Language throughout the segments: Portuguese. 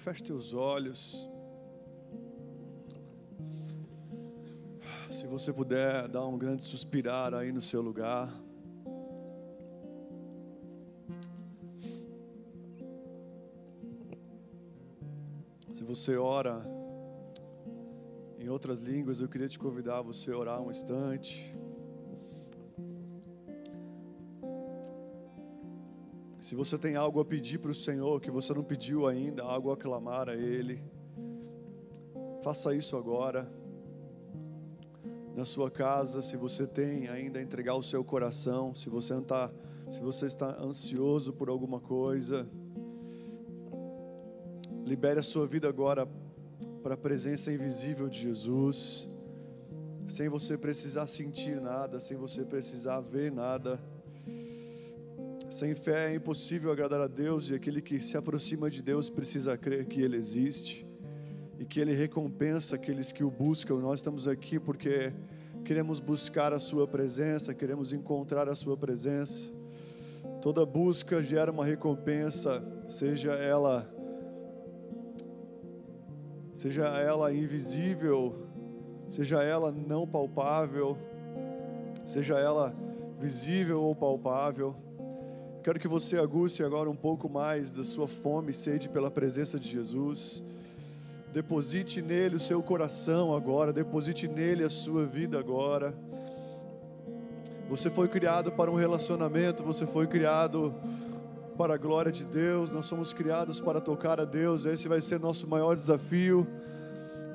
feche teus olhos. Se você puder dar um grande suspirar aí no seu lugar. Se você ora em outras línguas, eu queria te convidar a você orar um instante. Se você tem algo a pedir para o Senhor que você não pediu ainda, algo a clamar a Ele, faça isso agora na sua casa, se você tem ainda a entregar o seu coração, se você está, se você está ansioso por alguma coisa, libere a sua vida agora para a presença invisível de Jesus, sem você precisar sentir nada, sem você precisar ver nada. Sem fé é impossível agradar a Deus e aquele que se aproxima de Deus precisa crer que Ele existe e que Ele recompensa aqueles que o buscam. Nós estamos aqui porque queremos buscar a Sua presença, queremos encontrar a Sua presença. Toda busca gera uma recompensa, seja ela seja ela invisível, seja ela não palpável, seja ela visível ou palpável. Quero que você aguce agora um pouco mais da sua fome e sede pela presença de Jesus. Deposite nele o seu coração agora, deposite nele a sua vida agora. Você foi criado para um relacionamento, você foi criado para a glória de Deus, nós somos criados para tocar a Deus, esse vai ser nosso maior desafio.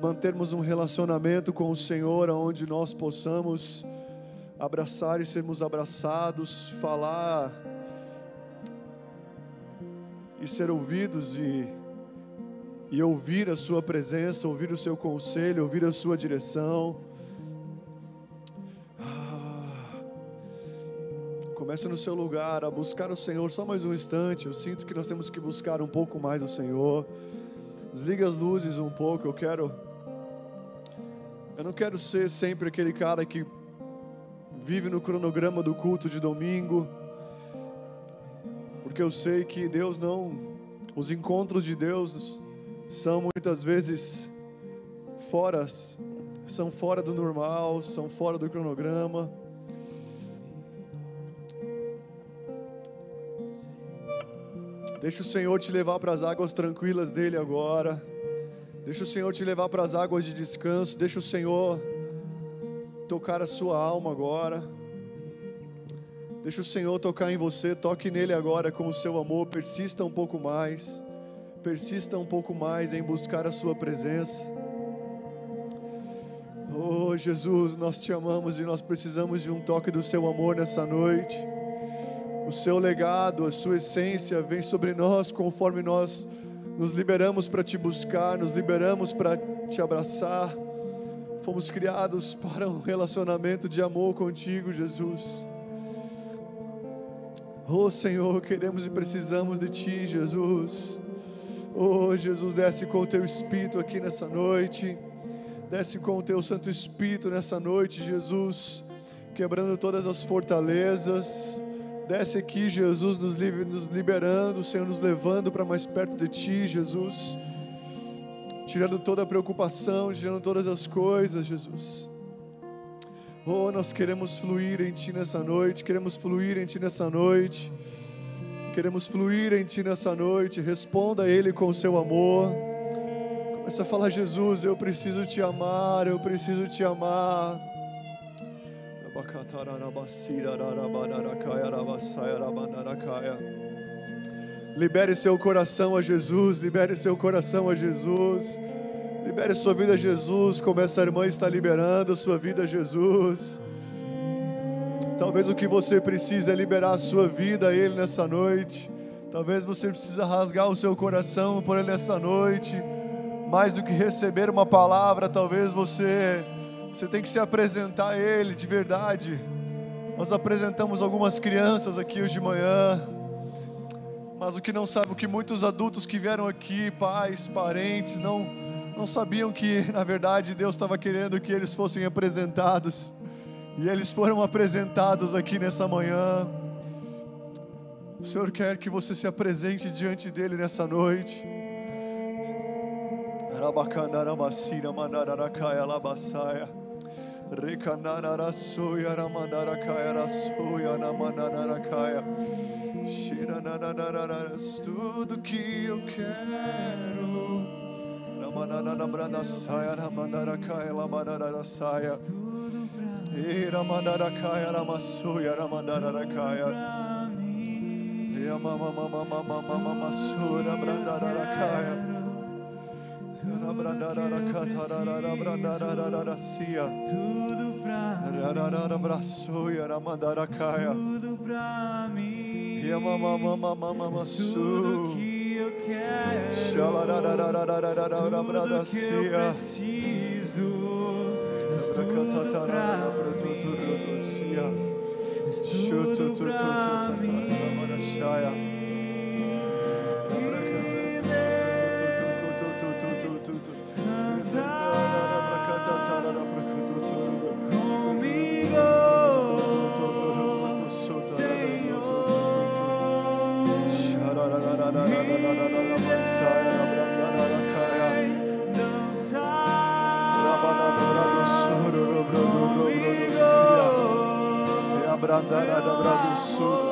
Mantermos um relacionamento com o Senhor, onde nós possamos abraçar e sermos abraçados, falar e ser ouvidos e e ouvir a Sua presença, ouvir o Seu conselho, ouvir a Sua direção. Ah, comece no seu lugar a buscar o Senhor só mais um instante. Eu sinto que nós temos que buscar um pouco mais o Senhor. Desliga as luzes um pouco. Eu quero. Eu não quero ser sempre aquele cara que vive no cronograma do culto de domingo, porque eu sei que Deus não. Os encontros de Deus são muitas vezes fora, são fora do normal, são fora do cronograma. Deixa o Senhor te levar para as águas tranquilas dele agora. Deixa o Senhor te levar para as águas de descanso. Deixa o Senhor tocar a sua alma agora. Deixa o Senhor tocar em você. Toque nele agora com o seu amor. Persista um pouco mais persista um pouco mais em buscar a Sua presença. Oh Jesus, nós te amamos e nós precisamos de um toque do Seu amor nessa noite. O Seu legado, a Sua essência vem sobre nós conforme nós nos liberamos para te buscar, nos liberamos para te abraçar. Fomos criados para um relacionamento de amor contigo, Jesus. Oh Senhor, queremos e precisamos de Ti, Jesus. Oh, Jesus, desce com o teu Espírito aqui nessa noite. Desce com o teu Santo Espírito nessa noite, Jesus, quebrando todas as fortalezas. Desce aqui, Jesus, nos, nos liberando, Senhor, nos levando para mais perto de Ti, Jesus. Tirando toda a preocupação, tirando todas as coisas, Jesus. Oh, nós queremos fluir em Ti nessa noite, queremos fluir em Ti nessa noite. Queremos fluir em Ti nessa noite. Responda a Ele com o seu amor. Começa a falar, Jesus, eu preciso te amar, eu preciso te amar. Libere seu coração a Jesus, libere seu coração a Jesus. Libere sua vida a Jesus, como essa irmã está liberando a sua vida a Jesus. Talvez o que você precisa é liberar a sua vida a Ele nessa noite. Talvez você precisa rasgar o seu coração por Ele nessa noite. Mais do que receber uma palavra, talvez você, você tem que se apresentar a Ele de verdade. Nós apresentamos algumas crianças aqui hoje de manhã. Mas o que não sabe, o que muitos adultos que vieram aqui, pais, parentes, não, não sabiam que, na verdade, Deus estava querendo que eles fossem apresentados. E eles foram apresentados aqui nessa manhã. O Senhor quer que você se apresente diante dele nessa noite. Tudo que eu quero manana branda saia, na mandara la mandara saia. Mandara mandara Tudo pra mim. Tudo pra mim. Tudo que eu quero, tudo que eu preciso, és tudo pra mim. És tudo pra mim. Rabadarada Brado Sul.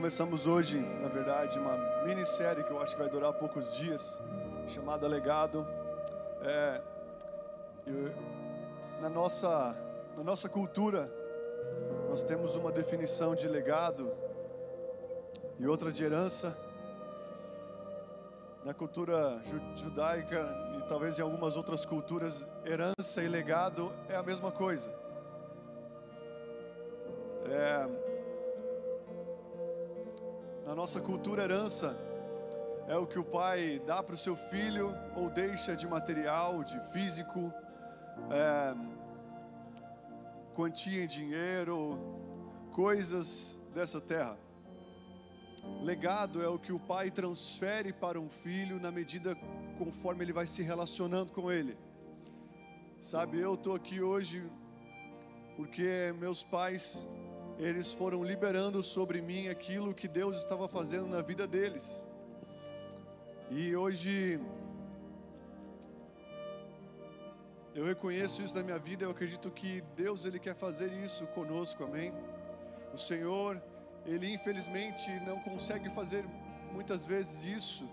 Começamos hoje, na verdade, uma minissérie que eu acho que vai durar poucos dias, chamada Legado. É, eu- na, nossa, na nossa cultura, nós temos uma definição de legado e outra de herança. Na cultura ju- judaica e talvez em algumas outras culturas, herança e legado é a mesma coisa. É, na nossa cultura, herança é o que o pai dá para o seu filho ou deixa de material, de físico, é, quantia em dinheiro, coisas dessa terra. Legado é o que o pai transfere para um filho na medida conforme ele vai se relacionando com ele. Sabe, eu estou aqui hoje porque meus pais eles foram liberando sobre mim aquilo que Deus estava fazendo na vida deles. E hoje eu reconheço isso na minha vida, eu acredito que Deus ele quer fazer isso conosco, amém? O Senhor, ele infelizmente não consegue fazer muitas vezes isso,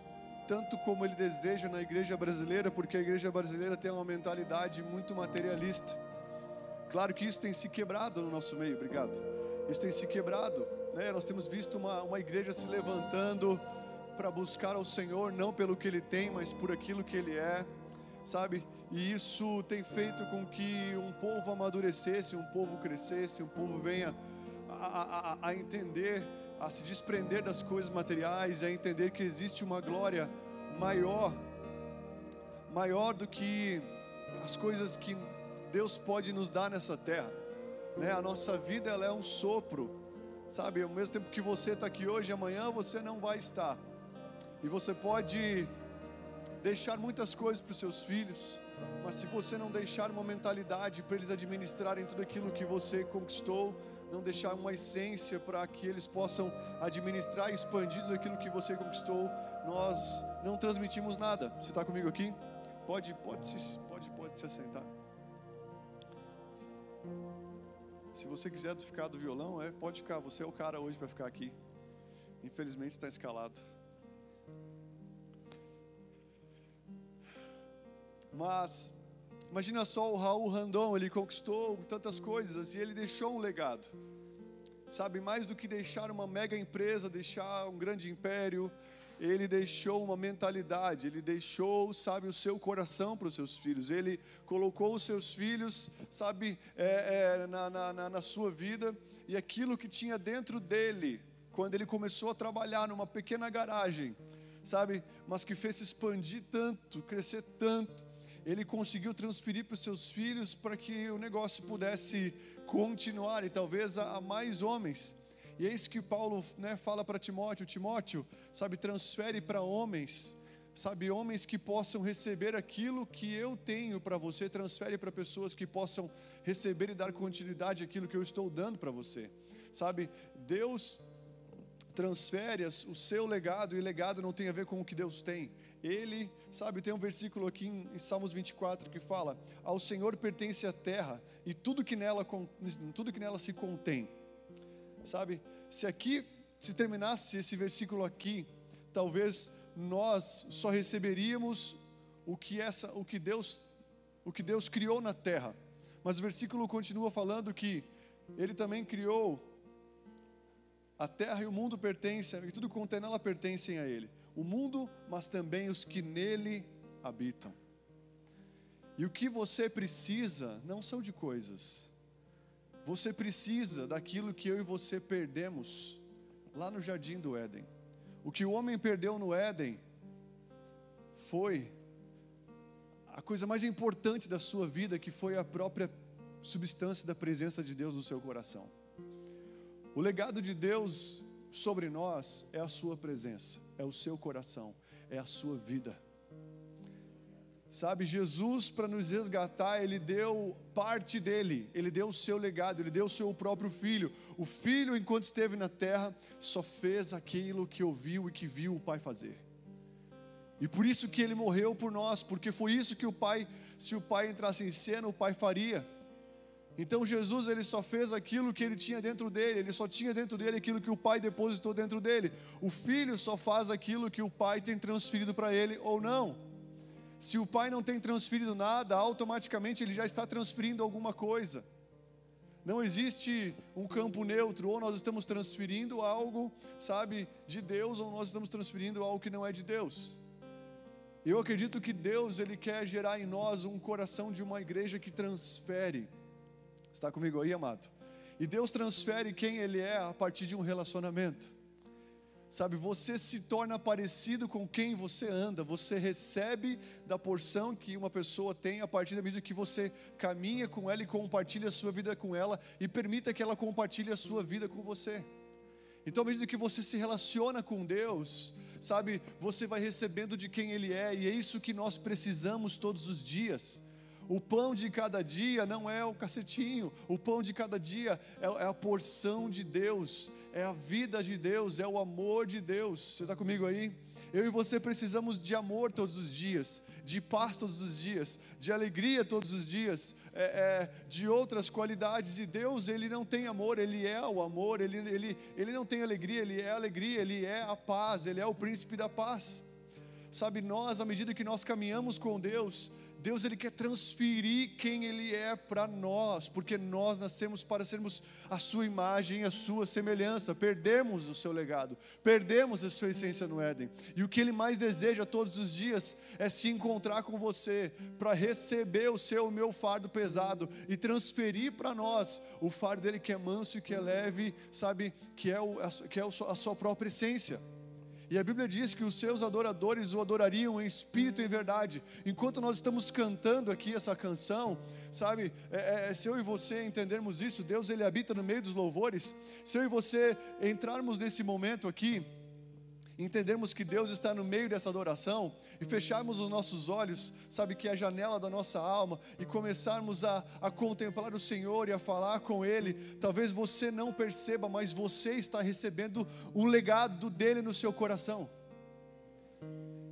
tanto como ele deseja na igreja brasileira, porque a igreja brasileira tem uma mentalidade muito materialista. Claro que isso tem se quebrado no nosso meio, obrigado. Isso tem se quebrado, né? Nós temos visto uma, uma igreja se levantando para buscar ao Senhor, não pelo que Ele tem, mas por aquilo que Ele é, sabe? E isso tem feito com que um povo amadurecesse, um povo crescesse, um povo venha a, a, a- entender, a se desprender das coisas materiais, a entender que existe uma glória maior, maior do que as coisas que Deus pode nos dar nessa terra. Né? A nossa vida ela é um sopro, sabe? Ao mesmo tempo que você está aqui hoje, amanhã você não vai estar. E você pode deixar muitas coisas para os seus filhos, mas se você não deixar uma mentalidade para eles administrarem tudo aquilo que você conquistou, não deixar uma essência para que eles possam administrar e expandir tudo aquilo que você conquistou, nós não transmitimos nada. Você está comigo aqui? Pode, pode, pode, pode se assentar. Se você quiser ficar do violão, é, pode ficar. Você é o cara hoje para ficar aqui. Infelizmente está escalado. Mas imagina só o Raul Randon, ele conquistou tantas coisas e ele deixou um legado. Sabe, mais do que deixar uma mega empresa, deixar um grande império, ele deixou uma mentalidade, ele deixou, sabe, o seu coração para os seus filhos, ele colocou os seus filhos, sabe, é, é, na, na, na- sua vida, e aquilo que tinha dentro dele, quando ele começou a trabalhar numa pequena garagem, sabe, mas que fez se expandir tanto, crescer tanto, ele conseguiu transferir para os seus filhos para que o negócio pudesse continuar e talvez a, a mais homens. E é isso que Paulo né, fala para Timóteo: Timóteo, sabe, transfere para homens, sabe, homens que possam receber aquilo que eu tenho para você, transfere para pessoas que possam receber e dar continuidade àquilo que eu estou dando para você, sabe, Deus transfere o seu legado, e legado não tem a ver com o que Deus tem. Ele, sabe, tem um versículo aqui em, Salmos 24 que fala: Ao Senhor pertence a terra e tudo que nela, tudo que nela se contém. Sabe, se aqui, se terminasse esse versículo aqui, talvez nós só receberíamos o que essa, o que Deus, o que Deus criou na terra. Mas o versículo continua falando que ele também criou a terra e o mundo pertencem, e tudo quanto é nela pertencem a Ele. O mundo, mas também os que nele habitam. E o que você precisa não são de coisas. Você precisa daquilo que eu e você perdemos lá no jardim do Éden. O que o homem perdeu no Éden foi a coisa mais importante da sua vida, que foi a própria substância da presença de Deus no seu coração. O legado de Deus sobre nós é a sua presença, é o seu coração, é a sua vida. Sabe, Jesus, para nos resgatar, Ele deu parte dele, Ele deu o seu legado, Ele deu o seu próprio filho. O filho, enquanto esteve na terra, só fez aquilo que ouviu e que viu o Pai fazer. E por isso que Ele morreu por nós, porque foi isso que o Pai, se o Pai entrasse em cena, o Pai faria. Então Jesus ele só fez aquilo que ele tinha dentro dele, ele só tinha dentro dele aquilo que o Pai depositou dentro dele. O filho só faz aquilo que o Pai tem transferido para ele ou não. Se o Pai não tem transferido nada, automaticamente ele já está transferindo alguma coisa. Não existe um campo neutro, ou nós estamos transferindo algo, sabe, de Deus, ou nós estamos transferindo algo que não é de Deus. Eu acredito que Deus ele quer gerar em nós um coração de uma igreja que transfere. Está comigo aí, amado? E Deus transfere quem Ele é a partir de um relacionamento. Sabe, você se torna parecido com quem você anda, você recebe da porção que uma pessoa tem a partir da medida que você caminha com ela e compartilha a sua vida com ela e permita que ela compartilhe a sua vida com você. Então, à medida que você se relaciona com Deus, sabe, você vai recebendo de quem Ele é, e é isso que nós precisamos todos os dias. O pão de cada dia não é o cacetinho, o pão de cada dia é, é, a porção de Deus, é a vida de Deus, é o amor de Deus. Você está comigo aí? Eu e você precisamos de amor todos os dias, de paz todos os dias, de alegria todos os dias, é, é, de outras qualidades. E Deus, Ele não tem amor, Ele é o amor, ele, ele, ele não tem alegria, Ele é a alegria, Ele é a paz, Ele é o príncipe da paz. Sabe, nós, à medida que nós caminhamos com Deus, Deus ele quer transferir quem ele é para nós, porque nós nascemos para sermos a sua imagem, a sua semelhança. Perdemos o seu legado, perdemos a sua essência no Éden. E o que ele mais deseja todos os dias é se encontrar com você para receber o seu o meu fardo pesado e transferir para nós o fardo dele que é manso e que é leve, sabe, que é, o, que é a sua própria essência. E a Bíblia diz que os seus adoradores o adorariam em espírito e em verdade. Enquanto nós estamos cantando aqui essa canção, sabe, é, é, se eu e você entendermos isso, Deus ele habita no meio dos louvores. Se eu e você entrarmos nesse momento aqui, entendermos que Deus está no meio dessa adoração e fecharmos os nossos olhos, sabe, que é a janela da nossa alma, e começarmos a, a contemplar o Senhor e a falar com Ele, talvez você não perceba, mas você está recebendo um legado dele no seu coração.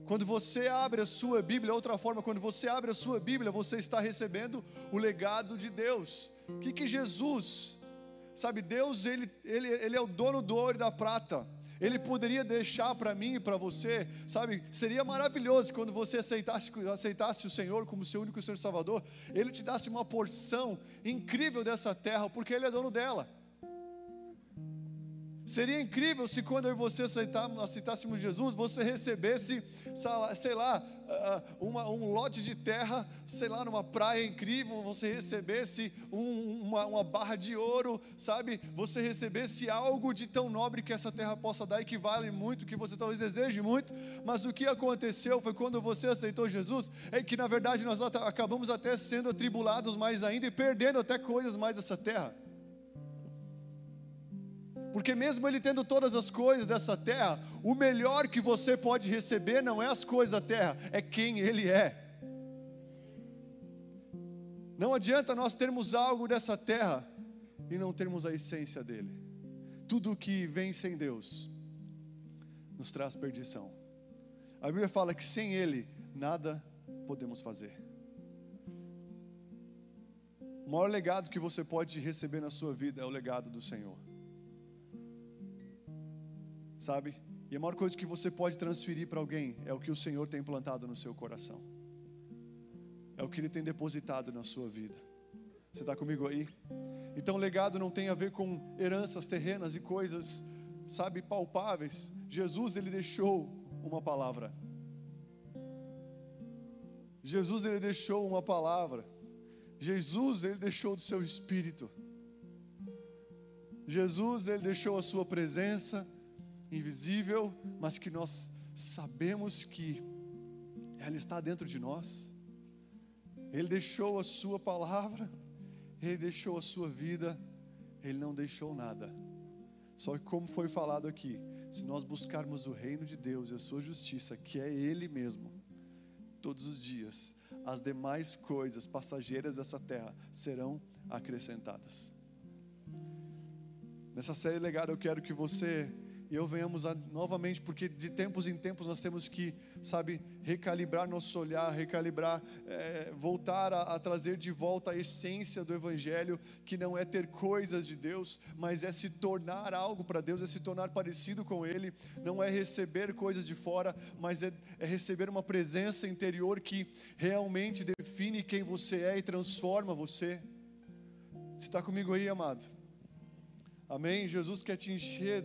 Quando você abre a sua Bíblia, outra forma, quando você abre a sua Bíblia, você está recebendo o legado de Deus. O que, que Jesus, sabe, Deus, ele, ele, ele é o dono do ouro e da prata. Ele poderia deixar para mim e para você, sabe? Seria maravilhoso quando você aceitasse, aceitasse o Senhor como seu único Senhor Salvador, Ele te desse uma porção incrível dessa terra, porque Ele é dono dela. Seria incrível se quando eu e você aceitássemos Jesus, você recebesse, sei lá, uma, um lote de terra, sei lá, numa praia incrível, você recebesse um, uma, uma barra de ouro, sabe? Você recebesse algo de tão nobre que essa terra possa dar e que vale muito, que você talvez deseje muito, mas o que aconteceu foi quando você aceitou Jesus, é que na verdade nós acabamos até sendo atribulados mais ainda e perdendo até coisas mais dessa terra. Porque mesmo ele tendo todas as coisas dessa terra, o melhor que você pode receber não é as coisas da terra, é quem ele é. Não adianta nós termos algo dessa terra e não termos a essência dele. Tudo que vem sem Deus nos traz perdição. A Bíblia fala que sem ele nada podemos fazer. O maior legado que você pode receber na sua vida é o legado do Senhor sabe? E a maior coisa que você pode transferir para alguém é o que o Senhor tem plantado no seu coração, é o que Ele tem depositado na sua vida. Você está comigo aí? Então, legado não tem a ver com heranças terrenas e coisas, sabe, palpáveis. Jesus, Ele deixou uma palavra. Jesus, Ele deixou uma palavra. Jesus, Ele deixou do seu espírito. Jesus, Ele deixou a sua presença invisível, mas que nós sabemos que ela está dentro de nós. Ele deixou a sua palavra, ele deixou a sua vida, ele não deixou nada. Só que como foi falado aqui, se nós buscarmos o reino de Deus e a sua justiça, que é ele mesmo, todos os dias, as demais coisas passageiras dessa terra serão acrescentadas. Nessa série legada eu quero que você e eu venhamos a, novamente, porque de tempos em tempos nós temos que, sabe, recalibrar nosso olhar, recalibrar, é, voltar a, a, trazer de volta a essência do Evangelho, que não é ter coisas de Deus, mas é se tornar algo para Deus, é se tornar parecido com Ele, não é receber coisas de fora, mas é, é receber uma presença interior que realmente define quem você é e transforma você. Você está comigo aí, amado? Amém? Jesus quer te encher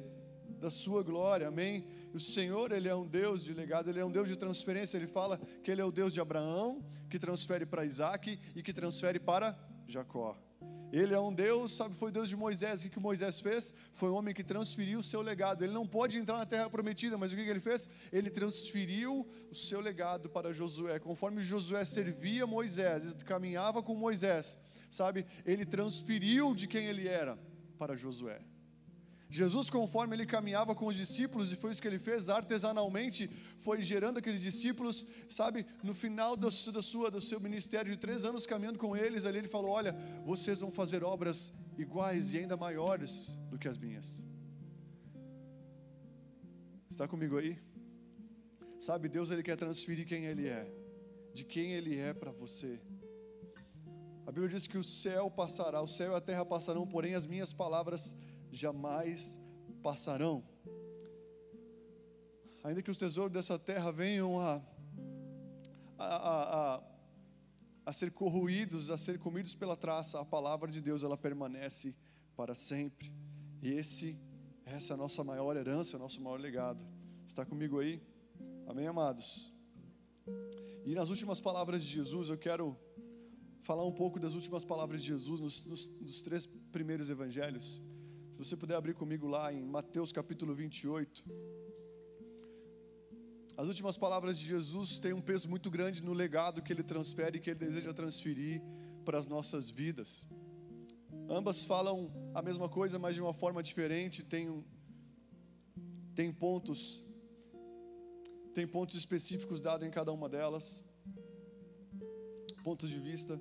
da sua glória, amém? O Senhor, Ele é um Deus de legado, Ele é um Deus de transferência. Ele fala que Ele é o Deus de Abraão, que transfere para Isaac e que transfere para Jacó. Ele é um Deus, sabe, foi Deus de Moisés. O que Moisés fez? Foi um homem que transferiu o seu legado. Ele não pode entrar na terra prometida, mas o que ele fez? Ele transferiu o seu legado para Josué. Conforme Josué servia Moisés, caminhava com Moisés, sabe, ele transferiu de quem ele era para Josué. Jesus, conforme ele caminhava com os discípulos, e foi isso que ele fez artesanalmente, foi gerando aqueles discípulos, sabe, no final da sua, do seu ministério de três anos caminhando com eles, ali ele falou: Olha, vocês vão fazer obras iguais e ainda maiores do que as minhas. Está comigo aí? Sabe, Deus ele quer transferir quem ele é, de quem ele é para você. A Bíblia diz que o céu passará, o céu e a terra passarão, porém as minhas palavras jamais passarão. Ainda que os tesouros dessa terra venham a, a, a, a, ser corroídos, a ser comidos pela traça, a palavra de Deus ela permanece para sempre. E esse, essa é a nossa maior herança, o nosso maior legado. Está comigo aí? Amém, amados? E nas últimas palavras de Jesus, eu quero falar um pouco das últimas palavras de Jesus nos, nos, nos três primeiros evangelhos. Se você puder abrir comigo lá em Mateus capítulo 28. As últimas palavras de Jesus têm um peso muito grande no legado que ele transfere e que ele deseja transferir para as nossas vidas. Ambas falam a mesma coisa, mas de uma forma diferente, tem, tem pontos tem pontos específicos dados em cada uma delas. Pontos de vista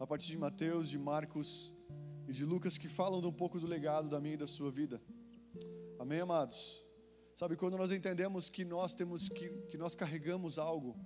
a partir de Mateus, de Marcos e de Lucas que falam um pouco do legado da minha e da sua vida. Amém, amados? Sabe, quando nós entendemos que nós temos que, que nós carregamos algo,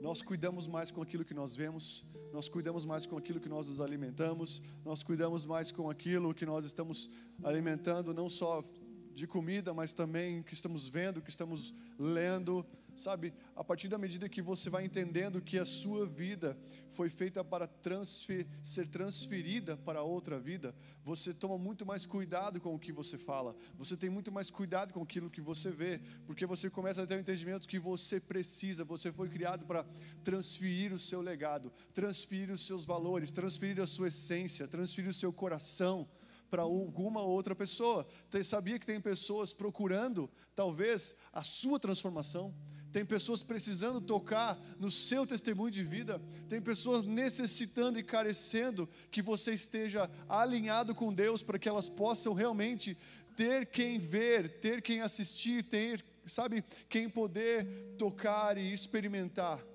nós cuidamos mais com aquilo que nós vemos, nós cuidamos mais com aquilo que nós nos alimentamos, nós cuidamos mais com aquilo que nós estamos alimentando, não só de comida, mas também que estamos vendo, que estamos lendo, sabe? A partir da medida que você vai entendendo que a sua vida foi feita para transfer, ser transferida para outra vida, você toma muito mais cuidado com o que você fala, você tem muito mais cuidado com aquilo que você vê, porque você começa a ter o entendimento que você precisa, você foi criado para transferir o seu legado, transferir os seus valores, transferir a sua essência, transferir o seu coração para alguma outra pessoa. Sabia que tem pessoas procurando, talvez, a sua transformação? Tem pessoas precisando tocar no seu testemunho de vida. Tem pessoas necessitando e carecendo que você esteja alinhado com Deus para que elas possam realmente ter quem ver, ter quem assistir, ter, sabe, quem poder tocar e experimentar.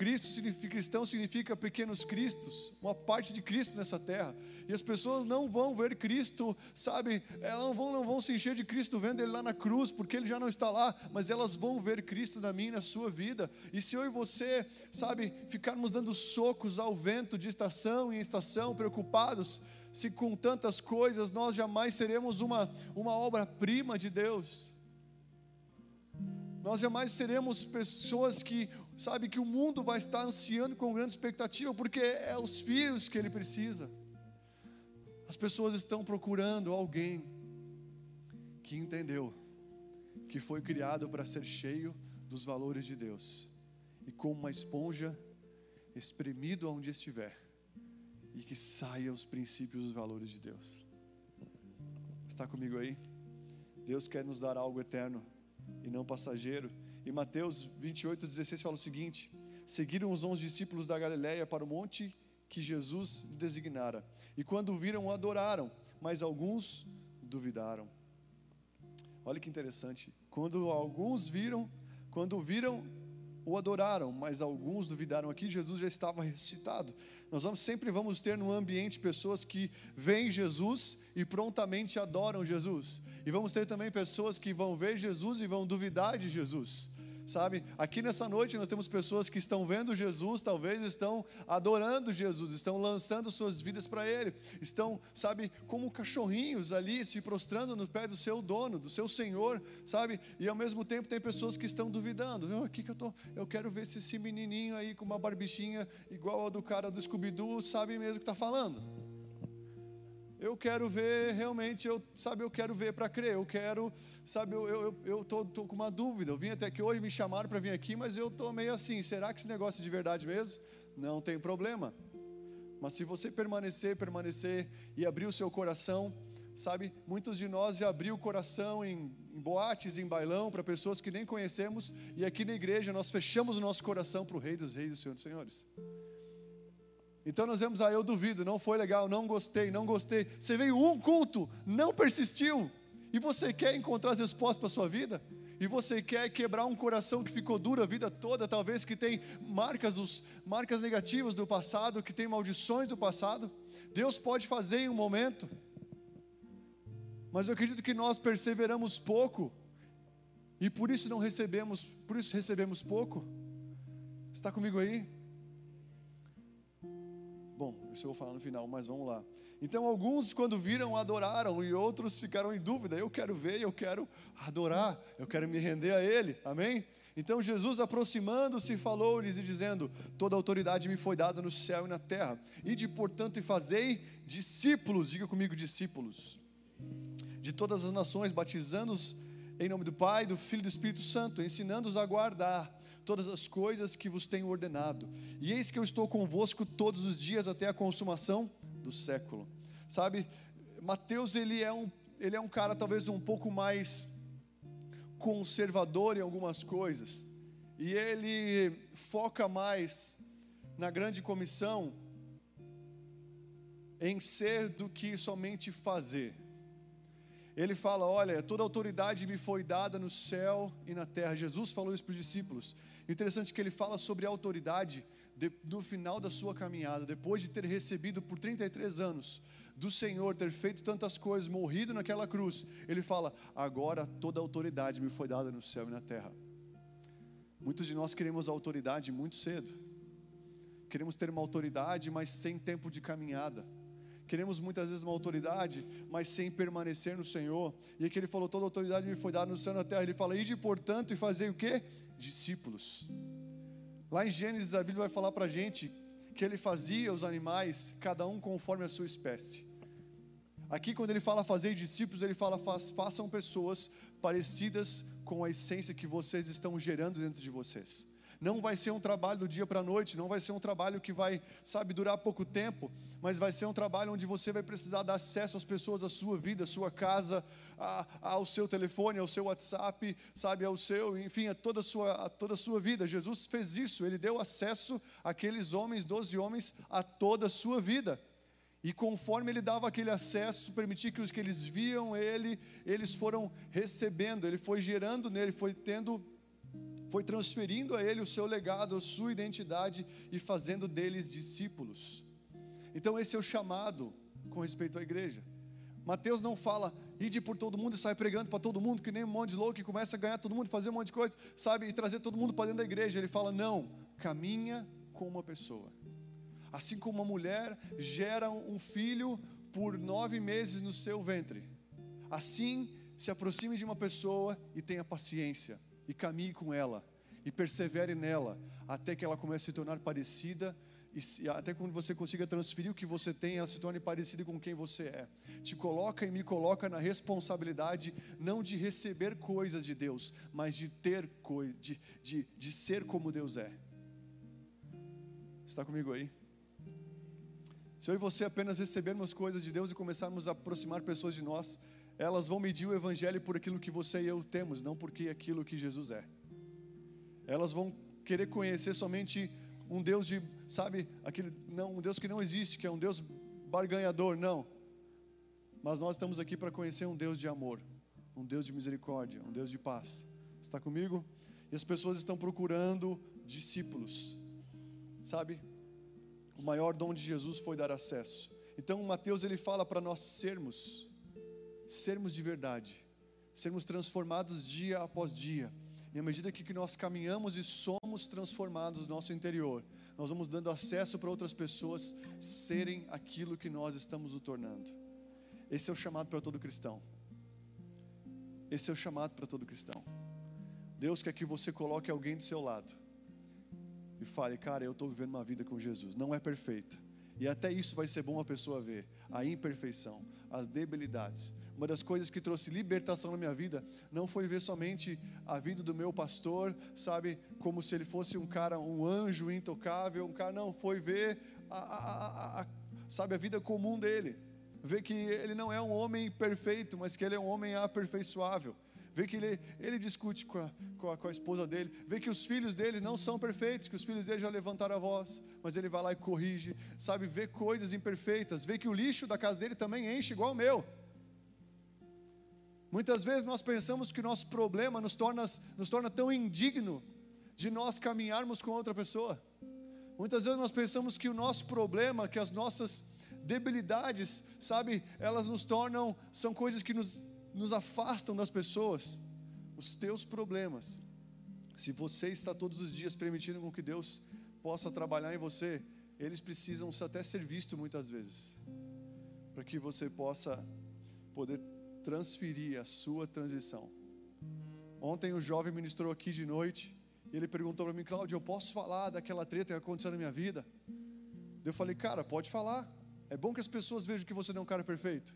Cristo significa, cristão significa pequenos cristos, uma parte de Cristo nessa terra. E as pessoas não vão ver Cristo, sabe? Elas não vão, não vão se encher de Cristo vendo Ele lá na cruz, porque Ele já não está lá, mas elas vão ver Cristo na minha na sua vida. E se eu e você, sabe, ficarmos dando socos ao vento de estação em estação, preocupados, se com tantas coisas nós jamais seremos uma, uma obra-prima de Deus. Nós jamais seremos pessoas que sabe que o mundo vai estar ansiando com grande expectativa, porque é os filhos que ele precisa. As pessoas estão procurando alguém que entendeu que foi criado para ser cheio dos valores de Deus e como uma esponja espremido aonde estiver e que saia os princípios e os valores de Deus. Está comigo aí? Deus quer nos dar algo eterno e não passageiro e Mateus 28, 16 fala o seguinte: Seguiram os onze discípulos da Galiléia para o monte que Jesus designara. E quando viram, o adoraram, mas alguns duvidaram. Olha que interessante. Quando alguns viram, quando viram, o adoraram, mas alguns duvidaram aqui, Jesus já estava ressuscitado. Nós vamos, sempre vamos ter no ambiente pessoas que veem Jesus e prontamente adoram Jesus. E vamos ter também pessoas que vão ver Jesus e vão duvidar de Jesus sabe? Aqui nessa noite nós temos pessoas que estão vendo Jesus, talvez estão adorando Jesus, estão lançando suas vidas para Ele, estão, sabe, como cachorrinhos ali se prostrando nos pés do seu dono, do seu Senhor, sabe? E ao mesmo tempo tem pessoas que estão duvidando. Eu aqui que eu tô, eu quero ver se esse menininho aí com uma barbichinha igual a do cara do Scooby-Doo sabe mesmo o que está falando eu quero ver realmente, eu, sabe, eu quero ver para crer, eu quero, sabe, eu, eu, eu tô, tô, com uma dúvida, eu vim até aqui hoje, me chamaram para vir aqui, mas eu tô meio assim, será que esse negócio é de verdade mesmo? Não tem problema, mas se você permanecer, permanecer e abrir o seu coração, sabe, muitos de nós já abriu o coração em, em boates, em bailão, para pessoas que nem conhecemos, e aqui na igreja nós fechamos o nosso coração para o Rei dos Reis e Senhor dos Senhores. Então nós vemos, ah, eu duvido, não foi legal, não gostei, não gostei. Você veio um culto, não persistiu, e você quer encontrar as respostas para a sua vida? E você quer quebrar um coração que ficou duro a vida toda, talvez que tem marcas, os, marcas negativas do passado, que tem maldições do passado? Deus pode fazer em um momento, mas eu acredito que nós perseveramos pouco, e por isso não recebemos, por isso recebemos pouco. Está comigo aí? Bom, isso eu vou falar no final, mas vamos lá. Então, alguns, quando viram, adoraram, e outros ficaram em dúvida. Eu quero ver, eu quero adorar, eu quero me render a Ele. Amém? Então, Jesus, aproximando-se, falou-lhes e dizendo: Toda autoridade me foi dada no céu e na terra. Ide, portanto, e fazei discípulos, diga comigo, discípulos, de todas as nações, batizando-os em nome do Pai, do Filho e do Espírito Santo, ensinando-os a guardar todas as coisas que vos tenho ordenado. E eis que eu estou convosco todos os dias até a consumação do século. Sabe, Mateus ele é um ele é um cara talvez um pouco mais conservador em algumas coisas. E ele foca mais na grande comissão em ser do que somente fazer. Ele fala: Olha, toda autoridade me foi dada no céu e na terra. Jesus falou isso para os discípulos. Interessante que ele fala sobre autoridade de, no final da sua caminhada, depois de ter recebido por 33 anos do Senhor, ter feito tantas coisas, morrido naquela cruz. Ele fala: Agora toda autoridade me foi dada no céu e na terra. Muitos de nós queremos autoridade muito cedo. Queremos ter uma autoridade, mas sem tempo de caminhada. Queremos muitas vezes uma autoridade, mas sem permanecer no Senhor. E aqui ele falou: toda autoridade me foi dada no céu e na terra. Ele fala: ide portanto e fazer o que? Discípulos. Lá em Gênesis a Bíblia vai falar para a gente que ele fazia os animais, cada um conforme a sua espécie. Aqui, quando ele fala fazer discípulos, ele fala façam pessoas parecidas com a essência que vocês estão gerando dentro de vocês. Não vai ser um trabalho do dia para a noite, não vai ser um trabalho que vai, sabe, durar pouco tempo, mas vai ser um trabalho onde você vai precisar dar acesso às pessoas à sua vida, à sua casa, a, ao seu telefone, ao seu WhatsApp, sabe, ao seu, enfim, a toda a sua, a toda a sua vida. Jesus fez isso, ele deu acesso àqueles homens, doze homens, a toda a sua vida. E conforme ele dava aquele acesso, permitia que os que eles viam ele, eles foram recebendo, ele foi gerando nele, foi tendo foi transferindo a ele o seu legado, a sua identidade e fazendo deles discípulos. Então, esse é o chamado com respeito à igreja. Mateus não fala, ide por todo mundo e sai pregando para todo mundo, que nem um monte de louco e começa a ganhar todo mundo, fazer um monte de coisa, sabe, e trazer todo mundo para dentro da igreja. Ele fala, não, caminha com uma pessoa. Assim como uma mulher gera um filho por nove meses no seu ventre, assim se aproxime de uma pessoa e tenha paciência e caminhe com ela e persevere nela até que ela comece a se tornar parecida e até quando você consiga transferir o que você tem, ela se torne parecida com quem você é. Te coloca e me coloca na responsabilidade não de receber coisas de Deus, mas de ter coisas, de, de, de ser como Deus é. Está comigo aí? Se eu e você apenas recebermos coisas de Deus e começarmos a aproximar pessoas de nós, elas vão medir o evangelho por aquilo que você e eu temos, não porque aquilo que Jesus é. Elas vão querer conhecer somente um Deus de, sabe, aquele não, um Deus que não existe, que é um Deus barganhador, não. Mas nós estamos aqui para conhecer um Deus de amor, um Deus de misericórdia, um Deus de paz. Está comigo? E as pessoas estão procurando discípulos. Sabe? O maior dom de Jesus foi dar acesso. Então, Mateus ele fala para nós sermos sermos de verdade, sermos transformados dia após dia. E à medida que, nós caminhamos e somos transformados no nosso interior, nós vamos dando acesso para outras pessoas serem aquilo que nós estamos o tornando. Esse é o chamado para todo cristão. Esse é o chamado para todo cristão. Deus quer que você coloque alguém do seu lado e fale, cara, eu estou vivendo uma vida com Jesus. Não é perfeita. E até isso vai ser bom a pessoa ver a imperfeição, as debilidades. Uma das coisas que trouxe libertação na minha vida não foi ver somente a vida do meu pastor, sabe, como se ele fosse um cara, um anjo intocável, um cara, não, foi ver a, a, a, sabe, a vida comum dele. Ver que ele não é um homem perfeito, mas que ele é um homem aperfeiçoável vê que ele, ele discute com a, com, a, com a esposa dele, vê que os filhos dele não são perfeitos, que os filhos dele já levantaram a voz, mas ele vai lá e corrige, sabe, vê coisas imperfeitas, vê que o lixo da casa dele também enche igual o meu. Muitas vezes nós pensamos que o nosso problema nos torna, nos torna tão indigno de nós caminharmos com outra pessoa. Muitas vezes nós pensamos que o nosso problema, que as nossas debilidades, sabe, elas nos tornam, são coisas que nos nos afastam das pessoas, os teus problemas. Se você está todos os dias permitindo com que Deus possa trabalhar em você, eles precisam até ser vistos muitas vezes, para que você possa poder transferir a sua transição. Ontem o jovem ministrou aqui de noite e ele perguntou para mim, Cláudio, eu posso falar daquela treta que aconteceu na minha vida? Eu falei, cara, pode falar. É bom que as pessoas vejam que você não é um cara perfeito.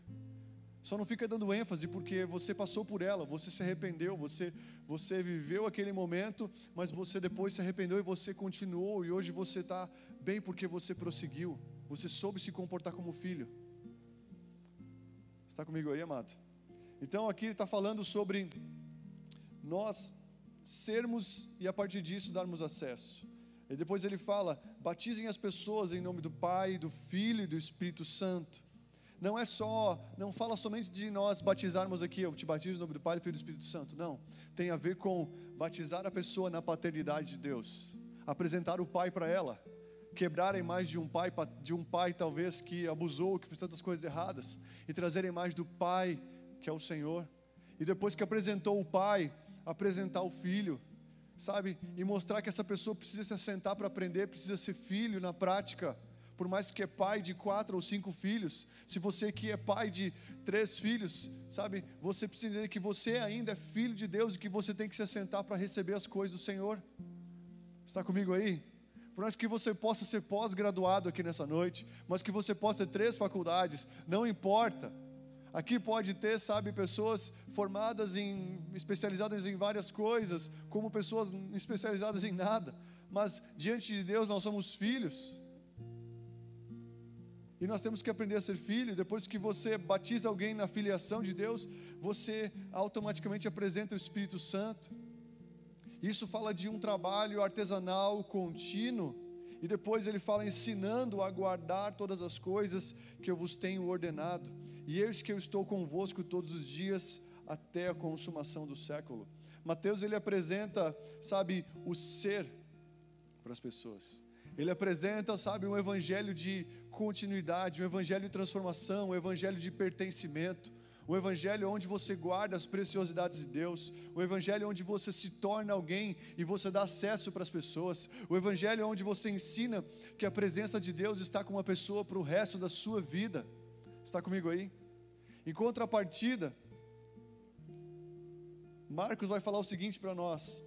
Só não fica dando ênfase porque você passou por ela, você se arrependeu, você, você viveu aquele momento, mas você depois se arrependeu e você continuou, e hoje você está bem porque você prosseguiu, você soube se comportar como filho. Está comigo aí, amado? Então aqui ele está falando sobre nós sermos e a partir disso darmos acesso. E depois ele fala: batizem as pessoas em nome do Pai, do Filho e do Espírito Santo. Não é só, não fala somente de nós batizarmos aqui, eu te batizo no nome do Pai, do Filho e do Espírito Santo. Não, tem a ver com batizar a pessoa na paternidade de Deus, apresentar o Pai para ela, quebrar a imagem de um pai, de um pai talvez que abusou, que fez tantas coisas erradas, e trazer a imagem do Pai, que é o Senhor. E depois que apresentou o Pai, apresentar o Filho, sabe? E mostrar que essa pessoa precisa se assentar para aprender, precisa ser filho na prática por mais que é pai de quatro ou cinco filhos, se você que é pai de três filhos, sabe, você precisa entender que você ainda é filho de Deus e que você tem que se assentar para receber as coisas do Senhor. Está comigo aí? Por mais que você possa ser pós-graduado aqui nessa noite, mas que você possa ter três faculdades, não importa. Aqui pode ter, sabe, pessoas formadas em, especializadas em várias coisas, como pessoas especializadas em nada, mas diante de Deus nós somos filhos. E nós temos que aprender a ser filho. Depois que você batiza alguém na filiação de Deus, você automaticamente apresenta o Espírito Santo. Isso fala de um trabalho artesanal contínuo. E depois ele fala ensinando a guardar todas as coisas que eu vos tenho ordenado. E eis que eu estou convosco todos os dias até a consumação do século. Mateus ele apresenta, sabe, o ser para as pessoas. Ele apresenta, sabe, um evangelho de continuidade, um evangelho de transformação, um evangelho de pertencimento, um evangelho onde você guarda as preciosidades de Deus, o evangelho onde você se torna alguém e você dá acesso para as pessoas, o evangelho onde você ensina que a presença de Deus está com uma pessoa para o resto da sua vida. Está comigo aí? Em contrapartida, Marcos vai falar o seguinte para nós.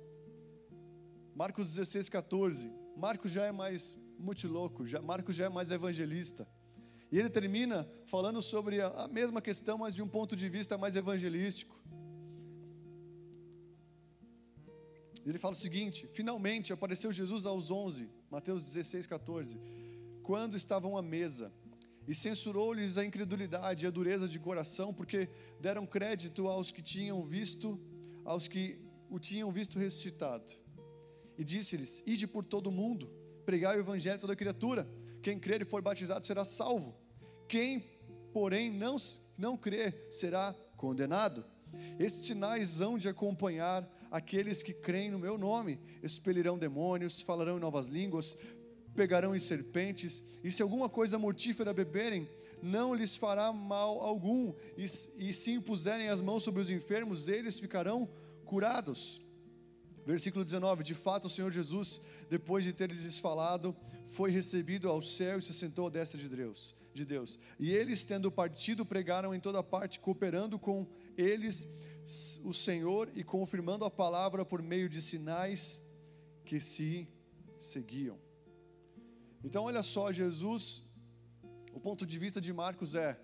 Marcos 16, 14. Marcos já é mais multiloco, já, Marcos já é mais evangelista. E ele termina falando sobre a, a mesma questão, mas de um ponto de vista mais evangelístico. Ele fala o seguinte: finalmente apareceu Jesus aos onze, Mateus 16, 14, quando estavam à mesa, e censurou-lhes a incredulidade e a dureza de coração, porque deram crédito aos que tinham visto, aos que o tinham visto ressuscitado e disse-lhes: Ide por todo o mundo, pregai o evangelho a toda criatura. Quem crer e for batizado será salvo. Quem, porém, não, não crer será condenado. Estes sinais hão de acompanhar aqueles que creem no meu nome: expelirão demônios, falarão em novas línguas, pegarão em serpentes, e se alguma coisa mortífera beberem, não lhes fará mal algum, e, e se impuserem as mãos sobre os enfermos, eles ficarão curados. Versículo 19: De fato, o Senhor Jesus, depois de ter lhes falado, foi recebido ao céu e se sentou à destra de Deus. De Deus. E eles, tendo partido, pregaram em toda parte, cooperando com eles o Senhor e confirmando a palavra por meio de sinais que se seguiam. Então, olha só, Jesus, o ponto de vista de Marcos é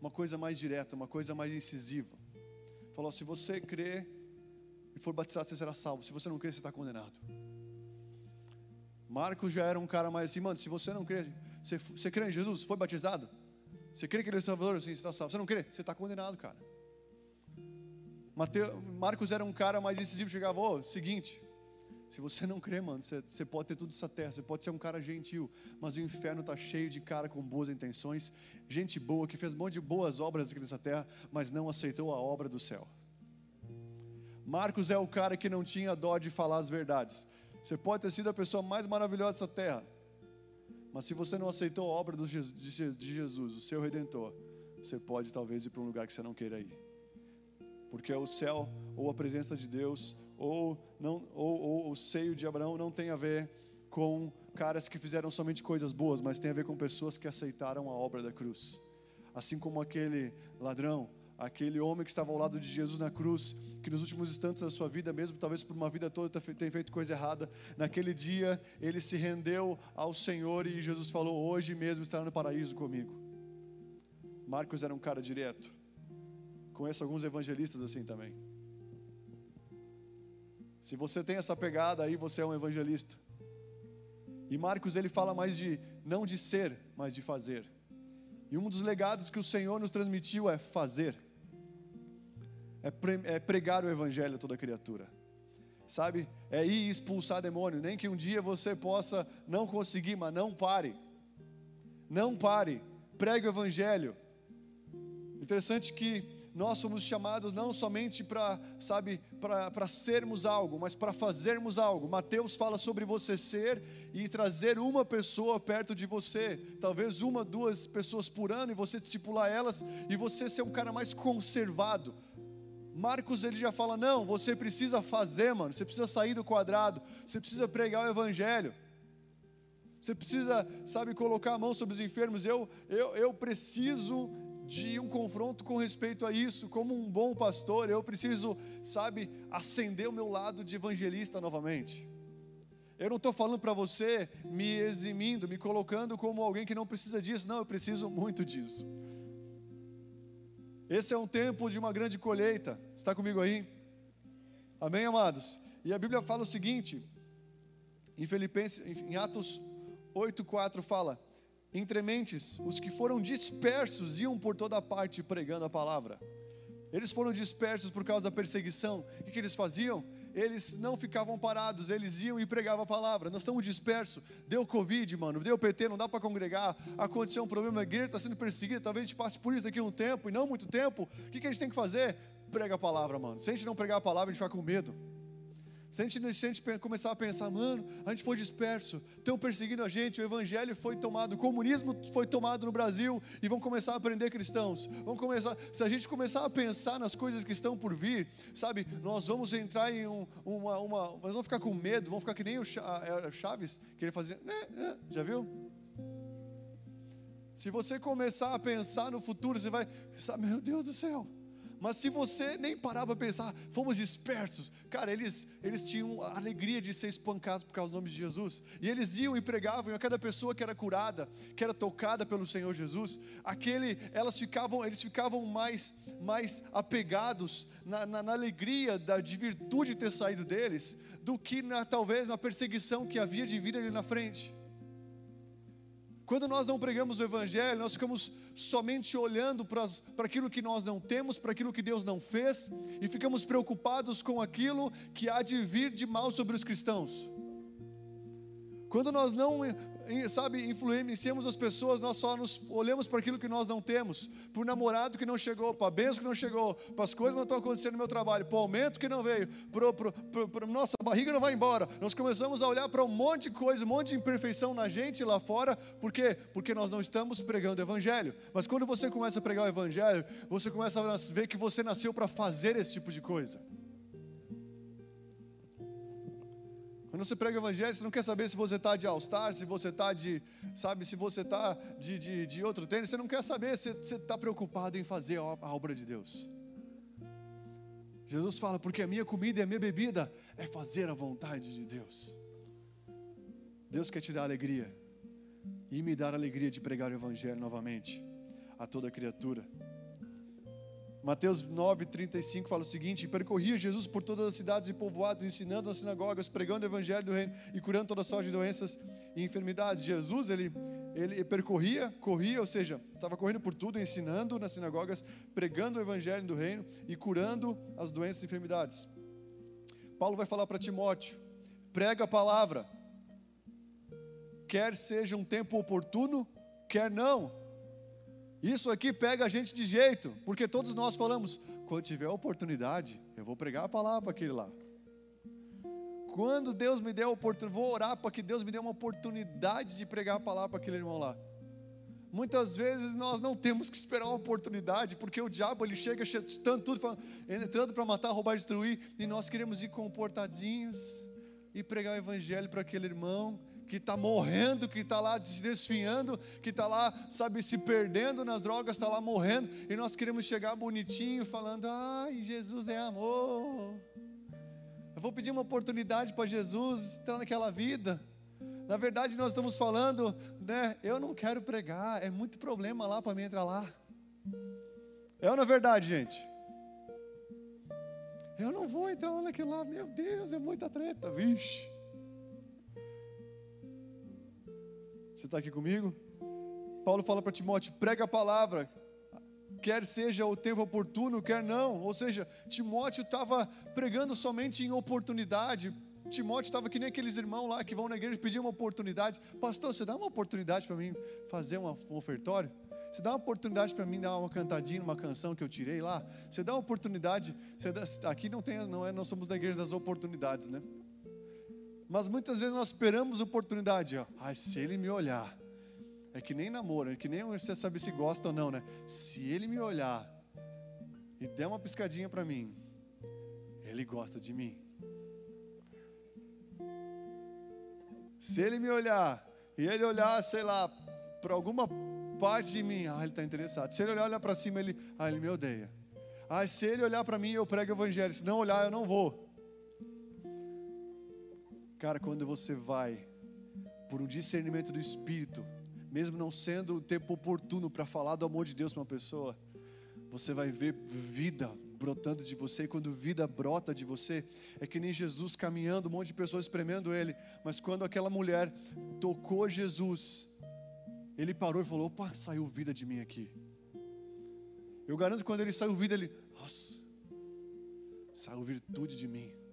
uma coisa mais direta, uma coisa mais incisiva. Falou: se você crer e for batizado, você será salvo. Se você não crer, você está condenado. Marcos já era um cara mais assim, mano, se você não crê, você, você crê em Jesus, foi batizado? Você crê que ele é Salvador? Sim, você está salvo. Você não crê? Você está condenado, cara. Mateus, Marcos era um cara mais incisivo, chegava, ô, oh, seguinte, se você não crê, mano, você, você pode ter tudo essa terra, você pode ser um cara gentil, mas o inferno está cheio de cara com boas intenções, gente boa que fez um monte de boas obras aqui nessa terra, mas não aceitou a obra do céu. Marcos é o cara que não tinha dó de falar as verdades. Você pode ter sido a pessoa mais maravilhosa dessa terra, mas se você não aceitou a obra de Jesus, o seu redentor, você pode talvez ir para um lugar que você não queira ir. Porque o céu ou a presença de Deus ou, não, ou, ou o seio de Abraão não tem a ver com caras que fizeram somente coisas boas, mas tem a ver com pessoas que aceitaram a obra da cruz. Assim como aquele ladrão aquele homem que estava ao lado de Jesus na cruz, que nos últimos instantes da sua vida, mesmo talvez por uma vida toda tenha feito coisa errada, naquele dia ele se rendeu ao Senhor e Jesus falou: Hoje mesmo estará no paraíso comigo. Marcos era um cara direto. Conheço alguns evangelistas assim também. Se você tem essa pegada aí, você é um evangelista. E Marcos ele fala mais de não de ser, mas de fazer. E um dos legados que o Senhor nos transmitiu é fazer, é, é pregar o Evangelho a toda criatura, sabe? É ir expulsar demônio. Nem que um dia você possa não conseguir, mas não pare, não pare, pregue o Evangelho. Interessante que nós somos chamados não somente para, sabe, para sermos algo, mas para fazermos algo. Mateus fala sobre você ser e trazer uma pessoa perto de você, talvez uma, duas pessoas por ano, e você discipular elas, e você ser um cara mais conservado. Marcos ele já fala: não, você precisa fazer, mano, você precisa sair do quadrado, você precisa pregar o evangelho. Você precisa, sabe, colocar a mão sobre os enfermos. Eu, eu, eu preciso de um confronto com respeito a isso. Como um bom pastor, eu preciso, sabe, acender o meu lado de evangelista novamente. Eu não estou falando para você me eximindo, me colocando como alguém que não precisa disso. Não, eu preciso muito disso. Esse é um tempo de uma grande colheita. Está comigo aí? Amém, amados? E a Bíblia fala o seguinte, em Filipenses, em Atos 8:4 fala: entre mentes, os que foram dispersos iam por toda parte pregando a palavra. Eles foram dispersos por causa da perseguição. O que, eles faziam? Eles não ficavam parados, eles iam e pregavam a palavra. Nós estamos dispersos. Deu Covid, mano, deu PT, não dá para congregar. Aconteceu um problema, a igreja está sendo perseguida. Talvez a gente passe por isso daqui um tempo, e não muito tempo. O que, que a gente tem que fazer? Prega a palavra, mano. Se a gente não pregar a palavra, a gente fica com medo. Se a, gente, se a gente começar a pensar, mano, a gente foi disperso, estão perseguindo a gente, o evangelho foi tomado, o comunismo foi tomado no Brasil e vão começar a aprender cristãos. Vão começar, se a gente começar a pensar nas coisas que estão por vir, sabe, nós vamos entrar em um, uma, uma. Nós vamos ficar com medo, vamos ficar que nem o Chaves, que ele fazia. Né, né, já viu? Se você começar a pensar no futuro, você vai, sabe, meu Deus do céu. Mas se você nem parar para pensar, fomos dispersos. Cara, eles, eles tinham a alegria de ser espancados por causa do nome de Jesus. E eles iam e pregavam, e a cada pessoa que era curada, que era tocada pelo Senhor Jesus, aquele, elas ficavam, eles ficavam mais, mais apegados na, na, na alegria da, de virtude ter saído deles, do que na, talvez na perseguição que havia de vir ali na frente. Quando nós não pregamos o Evangelho, nós ficamos somente olhando para, aquilo que nós não temos, para aquilo que Deus não fez, e ficamos preocupados com aquilo que há de vir de mal sobre os cristãos. Quando nós não, sabe, influenciamos as pessoas, nós só nos olhamos para aquilo que nós não temos, para o namorado que não chegou, para a benção que não chegou, para as coisas que não estão acontecendo no meu trabalho, para o aumento que não veio, para nossa barriga não vai embora. Nós começamos a olhar para um monte de coisa, um monte de imperfeição na gente lá fora, por quê? Porque nós não estamos pregando o evangelho. Mas quando você começa a pregar o evangelho, você começa a ver que você nasceu para fazer esse tipo de coisa. Quando você prega o evangelho, você não quer saber se você está de All-Star, se você está de, sabe, se você está de, de, de outro tênis, você não quer saber, você está preocupado em fazer a obra de Deus. Jesus fala, porque a minha comida e a minha bebida é fazer a vontade de Deus. Deus quer te dar alegria e me dar a alegria de pregar o Evangelho novamente a toda criatura. Mateus 9, 35 fala o seguinte: Percorria Jesus por todas as cidades e povoados, ensinando nas sinagogas, pregando o evangelho do reino e curando toda sorte de doenças e enfermidades. Jesus, ele, ele percorria, corria, ou seja, estava correndo por tudo, ensinando nas sinagogas, pregando o evangelho do reino e curando as doenças e enfermidades. Paulo vai falar para Timóteo: prega a palavra, quer seja um tempo oportuno, quer não. Isso aqui pega a gente de jeito, porque todos nós falamos: quando tiver oportunidade, eu vou pregar a palavra para aquele lá. Quando Deus me der a oportunidade, vou orar para que Deus me dê uma oportunidade de pregar a palavra para aquele irmão lá. Muitas vezes nós não temos que esperar uma oportunidade, porque o diabo ele chega chutando tudo, falando, entrando para matar, roubar, destruir, e nós queremos ir comportadinhos e pregar o evangelho para aquele irmão que está morrendo, que está lá se desfinhando, que está lá, sabe, se perdendo nas drogas, está lá morrendo, e nós queremos chegar bonitinho, falando: ai, Jesus é amor. Eu vou pedir uma oportunidade para Jesus entrar naquela vida. Na verdade, nós estamos falando, né? Eu não quero pregar, é muito problema lá para mim entrar lá. É ou não é verdade, gente? Eu não vou entrar lá naquele lá, meu Deus, é muita treta, vixe. Você está aqui comigo? Paulo fala para Timóteo: prega a palavra, quer seja o tempo oportuno, quer não. Ou seja, Timóteo estava pregando somente em oportunidade. Timóteo estava que nem aqueles irmãos lá que vão na igreja pedir uma oportunidade. Pastor, você dá uma oportunidade para mim fazer uma, um ofertório? Você dá uma oportunidade para mim dar uma cantadinha, uma canção que eu tirei lá? Você dá uma oportunidade? Dá, aqui não tem, não é, nós somos da igreja das oportunidades, né? Mas muitas vezes nós esperamos oportunidade. Ai, se ele me olhar, é que nem namoro, é que nem você sabe se gosta ou não, né? Se ele me olhar e der uma piscadinha para mim, ele gosta de mim. Se ele me olhar e ele olhar, sei lá, para alguma parte de mim, ah, ele está interessado. Se ele olhar, olhar para cima, ele, ah, ele me odeia. Ah, se ele olhar para mim, eu prego o evangelho. Se não olhar, eu não vou. Cara, quando você vai por um discernimento do Espírito, mesmo não sendo o tempo oportuno para falar do amor de Deus para uma pessoa, você vai ver vida brotando de você, e quando vida brota de você, é que nem Jesus caminhando, um monte de pessoas espremendo ele, mas quando aquela mulher tocou Jesus, ele parou e falou: opa, saiu vida de mim aqui. Eu garanto que quando ele saiu vida, ele, nossa, saiu virtude de mim.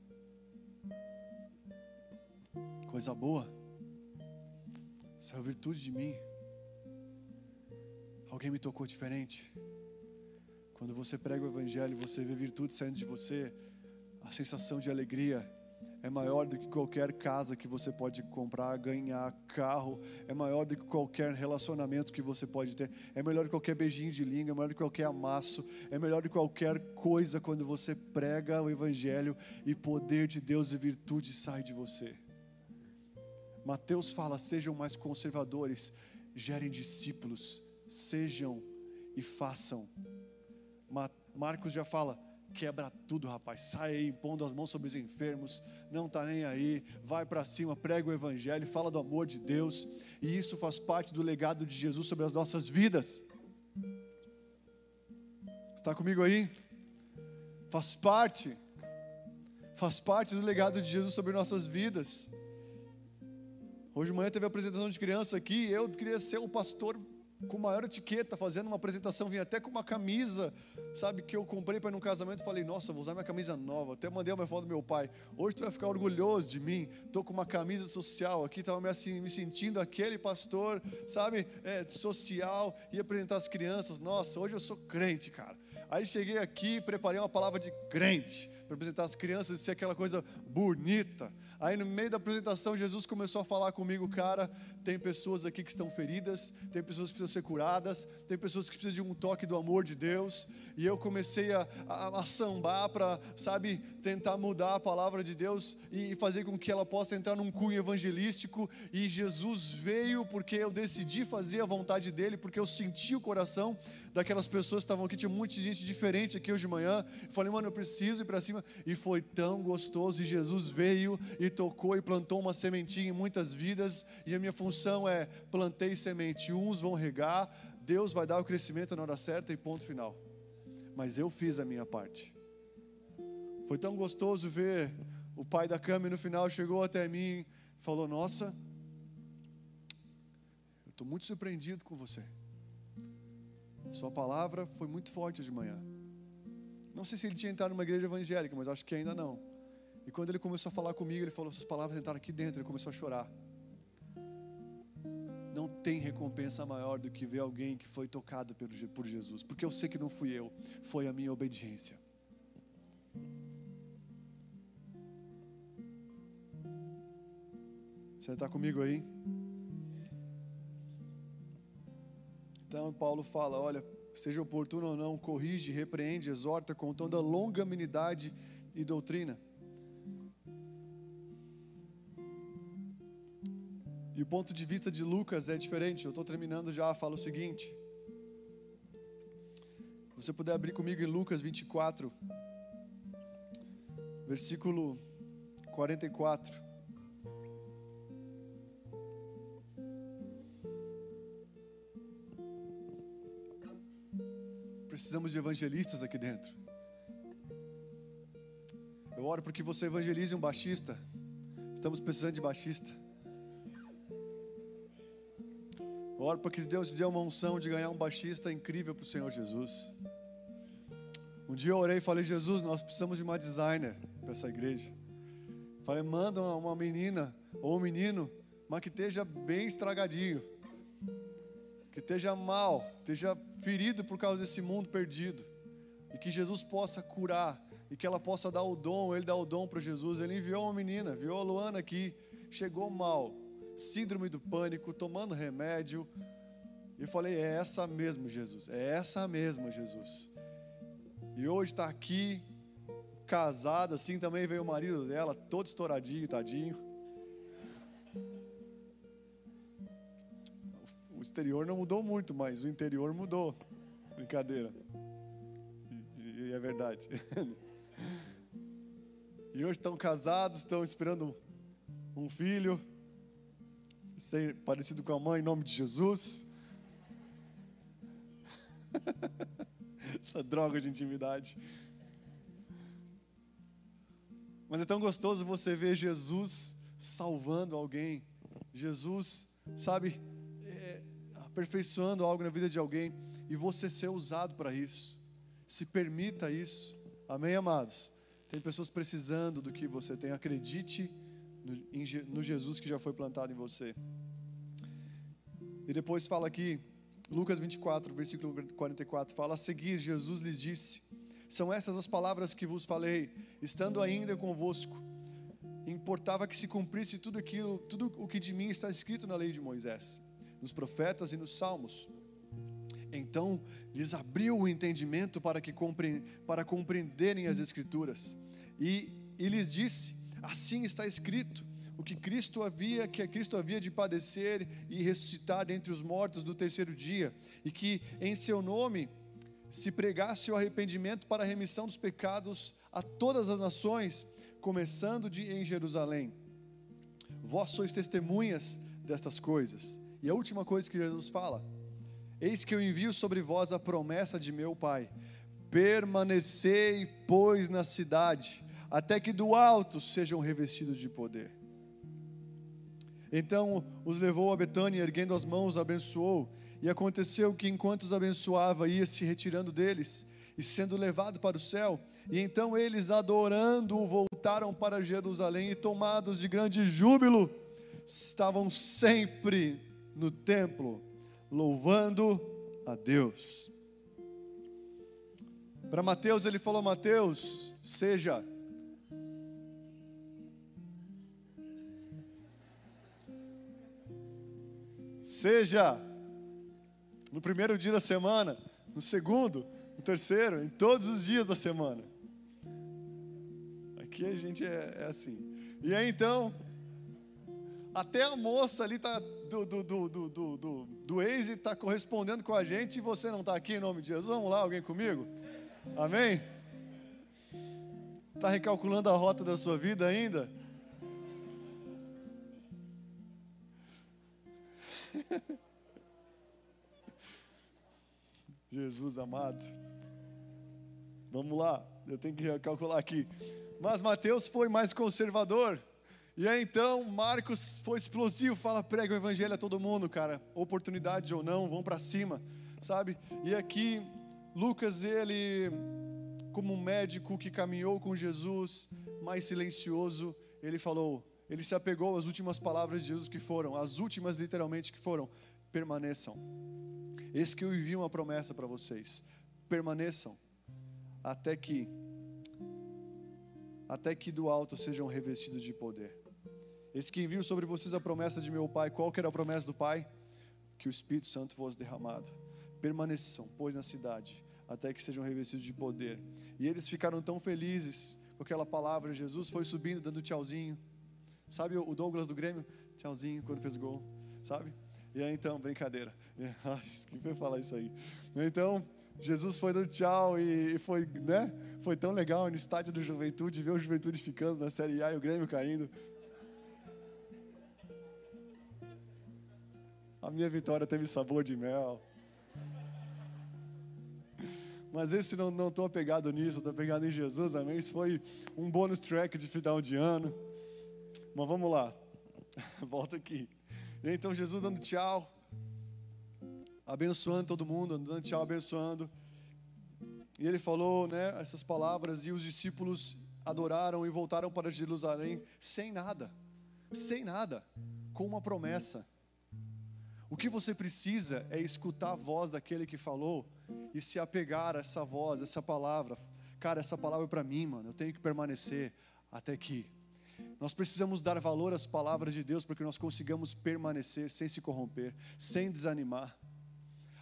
Coisa boa, saiu virtude de mim. Alguém me tocou diferente. Quando você prega o Evangelho, você vê virtude saindo de você, a sensação de alegria é maior do que qualquer casa que você pode comprar, ganhar, carro, é maior do que qualquer relacionamento que você pode ter, é melhor do que qualquer beijinho de língua, é melhor do que qualquer amasso, é melhor do que qualquer coisa quando você prega o Evangelho e poder de Deus e virtude sai de você. Mateus fala: sejam mais conservadores, gerem discípulos, sejam e façam. Marcos já fala: quebra tudo, rapaz, sai aí impondo as mãos sobre os enfermos, não está nem aí, vai para cima, prega o Evangelho, fala do amor de Deus, e isso faz parte do legado de Jesus sobre as nossas vidas. Está comigo aí? Faz parte, faz parte do legado de Jesus sobre nossas vidas. Hoje de manhã teve a apresentação de criança aqui, eu queria ser o pastor com maior etiqueta, fazendo uma apresentação, vim até com uma camisa, sabe, que eu comprei para ir num casamento. Falei, nossa, vou usar minha camisa nova. Até mandei uma foto do meu pai. Hoje tu vai ficar orgulhoso de mim. Estou com uma camisa social aqui, estava me, assim, me sentindo aquele pastor, sabe, é, social, ia apresentar as crianças. Nossa, hoje eu sou crente, cara. Aí cheguei aqui, preparei uma palavra de crente para apresentar as crianças e ser aquela coisa bonita. Aí no meio da apresentação, Jesus começou a falar comigo, cara, tem pessoas aqui que estão feridas, tem pessoas que precisam ser curadas, tem pessoas que precisam de um toque do amor de Deus. E eu comecei a, a, a sambar para, sabe, tentar mudar a palavra de Deus e fazer com que ela possa entrar num cunho evangelístico. E Jesus veio porque eu decidi fazer a vontade dele, porque eu senti o coração daquelas pessoas que estavam aqui, tinha muita gente diferente aqui hoje de manhã. Falei, mano, eu preciso ir para cima. E foi tão gostoso. E Jesus veio e tocou e plantou uma sementinha em muitas vidas. E a minha função é: plantei semente. Uns vão regar, Deus vai dar o crescimento na hora certa e ponto final. Mas eu fiz a minha parte. Foi tão gostoso ver o pai da cama no final chegou até mim e falou: Nossa, eu estou muito surpreendido com você. Sua palavra foi muito forte de manhã. Não sei se ele tinha entrado numa igreja evangélica, mas acho que ainda não. E quando ele começou a falar comigo, ele falou: Suas palavras entraram aqui dentro. Ele começou a chorar. Não tem recompensa maior do que ver alguém que foi tocado por Jesus, porque eu sei que não fui eu, foi a minha obediência. Você está comigo aí? Então Paulo fala: olha, seja oportuno ou não, corrige, repreende, exorta com toda longanimidade e doutrina. E o ponto de vista de Lucas é diferente. Eu estou terminando já, fala o seguinte. Se você puder abrir comigo em Lucas 24, versículo 44. Precisamos de evangelistas aqui dentro. Eu oro para que você evangelize um baixista. Estamos precisando de baixista. Eu oro para que Deus te dê uma unção de ganhar um baixista incrível para o Senhor Jesus. Um dia eu orei e falei, Jesus, nós precisamos de uma designer para essa igreja. Falei, manda uma menina ou um menino, mas que esteja bem estragadinho que esteja mal, esteja ferido por causa desse mundo perdido, e que Jesus possa curar, e que ela possa dar o dom, ele dá o dom para Jesus. Ele enviou uma menina, viu a Luana aqui, chegou mal, síndrome do pânico, tomando remédio. E eu falei: é essa mesmo, Jesus, é essa mesma, Jesus. E hoje está aqui, casada, assim também veio o marido dela, todo estouradinho, tadinho o exterior não mudou muito, mas o interior mudou. Brincadeira. E, e é verdade. e hoje estão casados, estão esperando um filho, ser parecido com a mãe, em nome de Jesus. Essa droga de intimidade. Mas é tão gostoso você ver Jesus salvando alguém. Jesus, sabe, aperfeiçoando algo na vida de alguém e você ser usado para isso. Se permita isso. Amém, amados? Tem pessoas precisando do que você tem. Acredite no, em, no Jesus que já foi plantado em você. E depois fala aqui, Lucas 24, versículo 44, fala: A seguir, Jesus lhes disse: São estas as palavras que vos falei, estando ainda convosco. Importava que se cumprisse tudo aquilo, tudo o que de mim está escrito na lei de Moisés nos profetas e nos salmos. Então lhes abriu o entendimento para que para compreenderem as escrituras. E, e lhes disse: Assim está escrito: o que Cristo havia, que Cristo havia de padecer e ressuscitar dentre os mortos do terceiro dia, e que em seu nome se pregasse o arrependimento para a remissão dos pecados a todas as nações, começando de em Jerusalém. Vós sois testemunhas destas coisas. E a última coisa que Jesus fala: Eis que eu envio sobre vós a promessa de meu Pai. Permanecei, pois, na cidade, até que do alto sejam revestidos de poder. Então os levou a Betânia, erguendo as mãos, abençoou, E aconteceu que enquanto os abençoava, ia se retirando deles e sendo levado para o céu. E então eles, adorando-o, voltaram para Jerusalém e, tomados de grande júbilo, estavam sempre no templo, louvando a Deus. Para Mateus, ele falou: Mateus, seja. Seja no primeiro dia da semana, no segundo, no terceiro, em todos os dias da semana. Aqui a gente é, é assim. E aí então, até a moça ali tá do, do, do, do, do, do, do Waze está correspondendo com a gente e você não está aqui em nome de Jesus. Vamos lá, alguém comigo? Amém? Está recalculando a rota da sua vida ainda? Jesus amado. Vamos lá, eu tenho que calcular aqui. Mas Mateus foi mais conservador. E aí então Marcos foi explosivo, fala prega o evangelho a todo mundo, cara. Oportunidade ou não, vão para cima, sabe? E aqui Lucas ele como um médico que caminhou com Jesus, mais silencioso, ele falou, ele se apegou às últimas palavras de Jesus que foram, as últimas literalmente que foram: permaneçam. Esse que eu envio uma promessa para vocês. Permaneçam até que até que do alto sejam revestidos de poder. Esse que envio sobre vocês a promessa de meu Pai. Qual que era a promessa do Pai? Que o Espírito Santo fosse derramado. Permaneçam, pois, na cidade, até que sejam revestidos de poder. E eles ficaram tão felizes com aquela palavra. Jesus foi subindo, dando tchauzinho. Sabe o Douglas do Grêmio? Tchauzinho quando fez gol, sabe? E aí então, brincadeira. Quem foi falar isso aí? Então, Jesus foi dando tchau e foi, né? Foi tão legal no estádio do Juventude ver o Juventude ficando na Série A e o Grêmio caindo. A minha vitória teve sabor de mel. Mas esse não estou apegado nisso, estou apegado em Jesus, amém? Isso foi um bônus track de final de ano. Mas vamos lá, volta aqui. Então Jesus dando tchau, abençoando todo mundo, dando tchau, abençoando. E ele falou, né, essas palavras e os discípulos adoraram e voltaram para Jerusalém sem nada, sem nada, com uma promessa. O que você precisa é escutar a voz daquele que falou e se apegar a essa voz, essa palavra. Cara, essa palavra é para mim, mano. Eu tenho que permanecer até que nós precisamos dar valor às palavras de Deus para que nós consigamos permanecer sem se corromper, sem desanimar.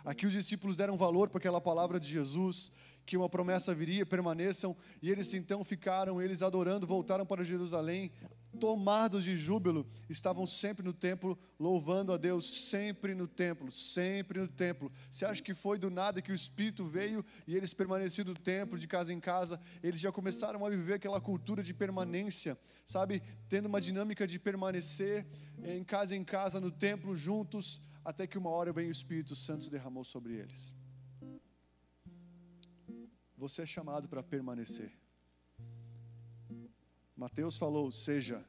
Aqui os discípulos deram valor para aquela palavra de Jesus, que uma promessa viria, permaneçam, e eles então ficaram, eles adorando, voltaram para Jerusalém, tomados de júbilo, estavam sempre no templo, louvando a Deus, sempre no templo, sempre no templo. Você acha que foi do nada que o Espírito veio e eles permaneceram no templo, de casa em casa? Eles já começaram a viver aquela cultura de permanência, sabe? Tendo uma dinâmica de permanecer em casa em casa, no templo, juntos, até que uma hora vem o Espírito Santo se derramou sobre eles. Você é chamado para permanecer. Mateus falou, seja,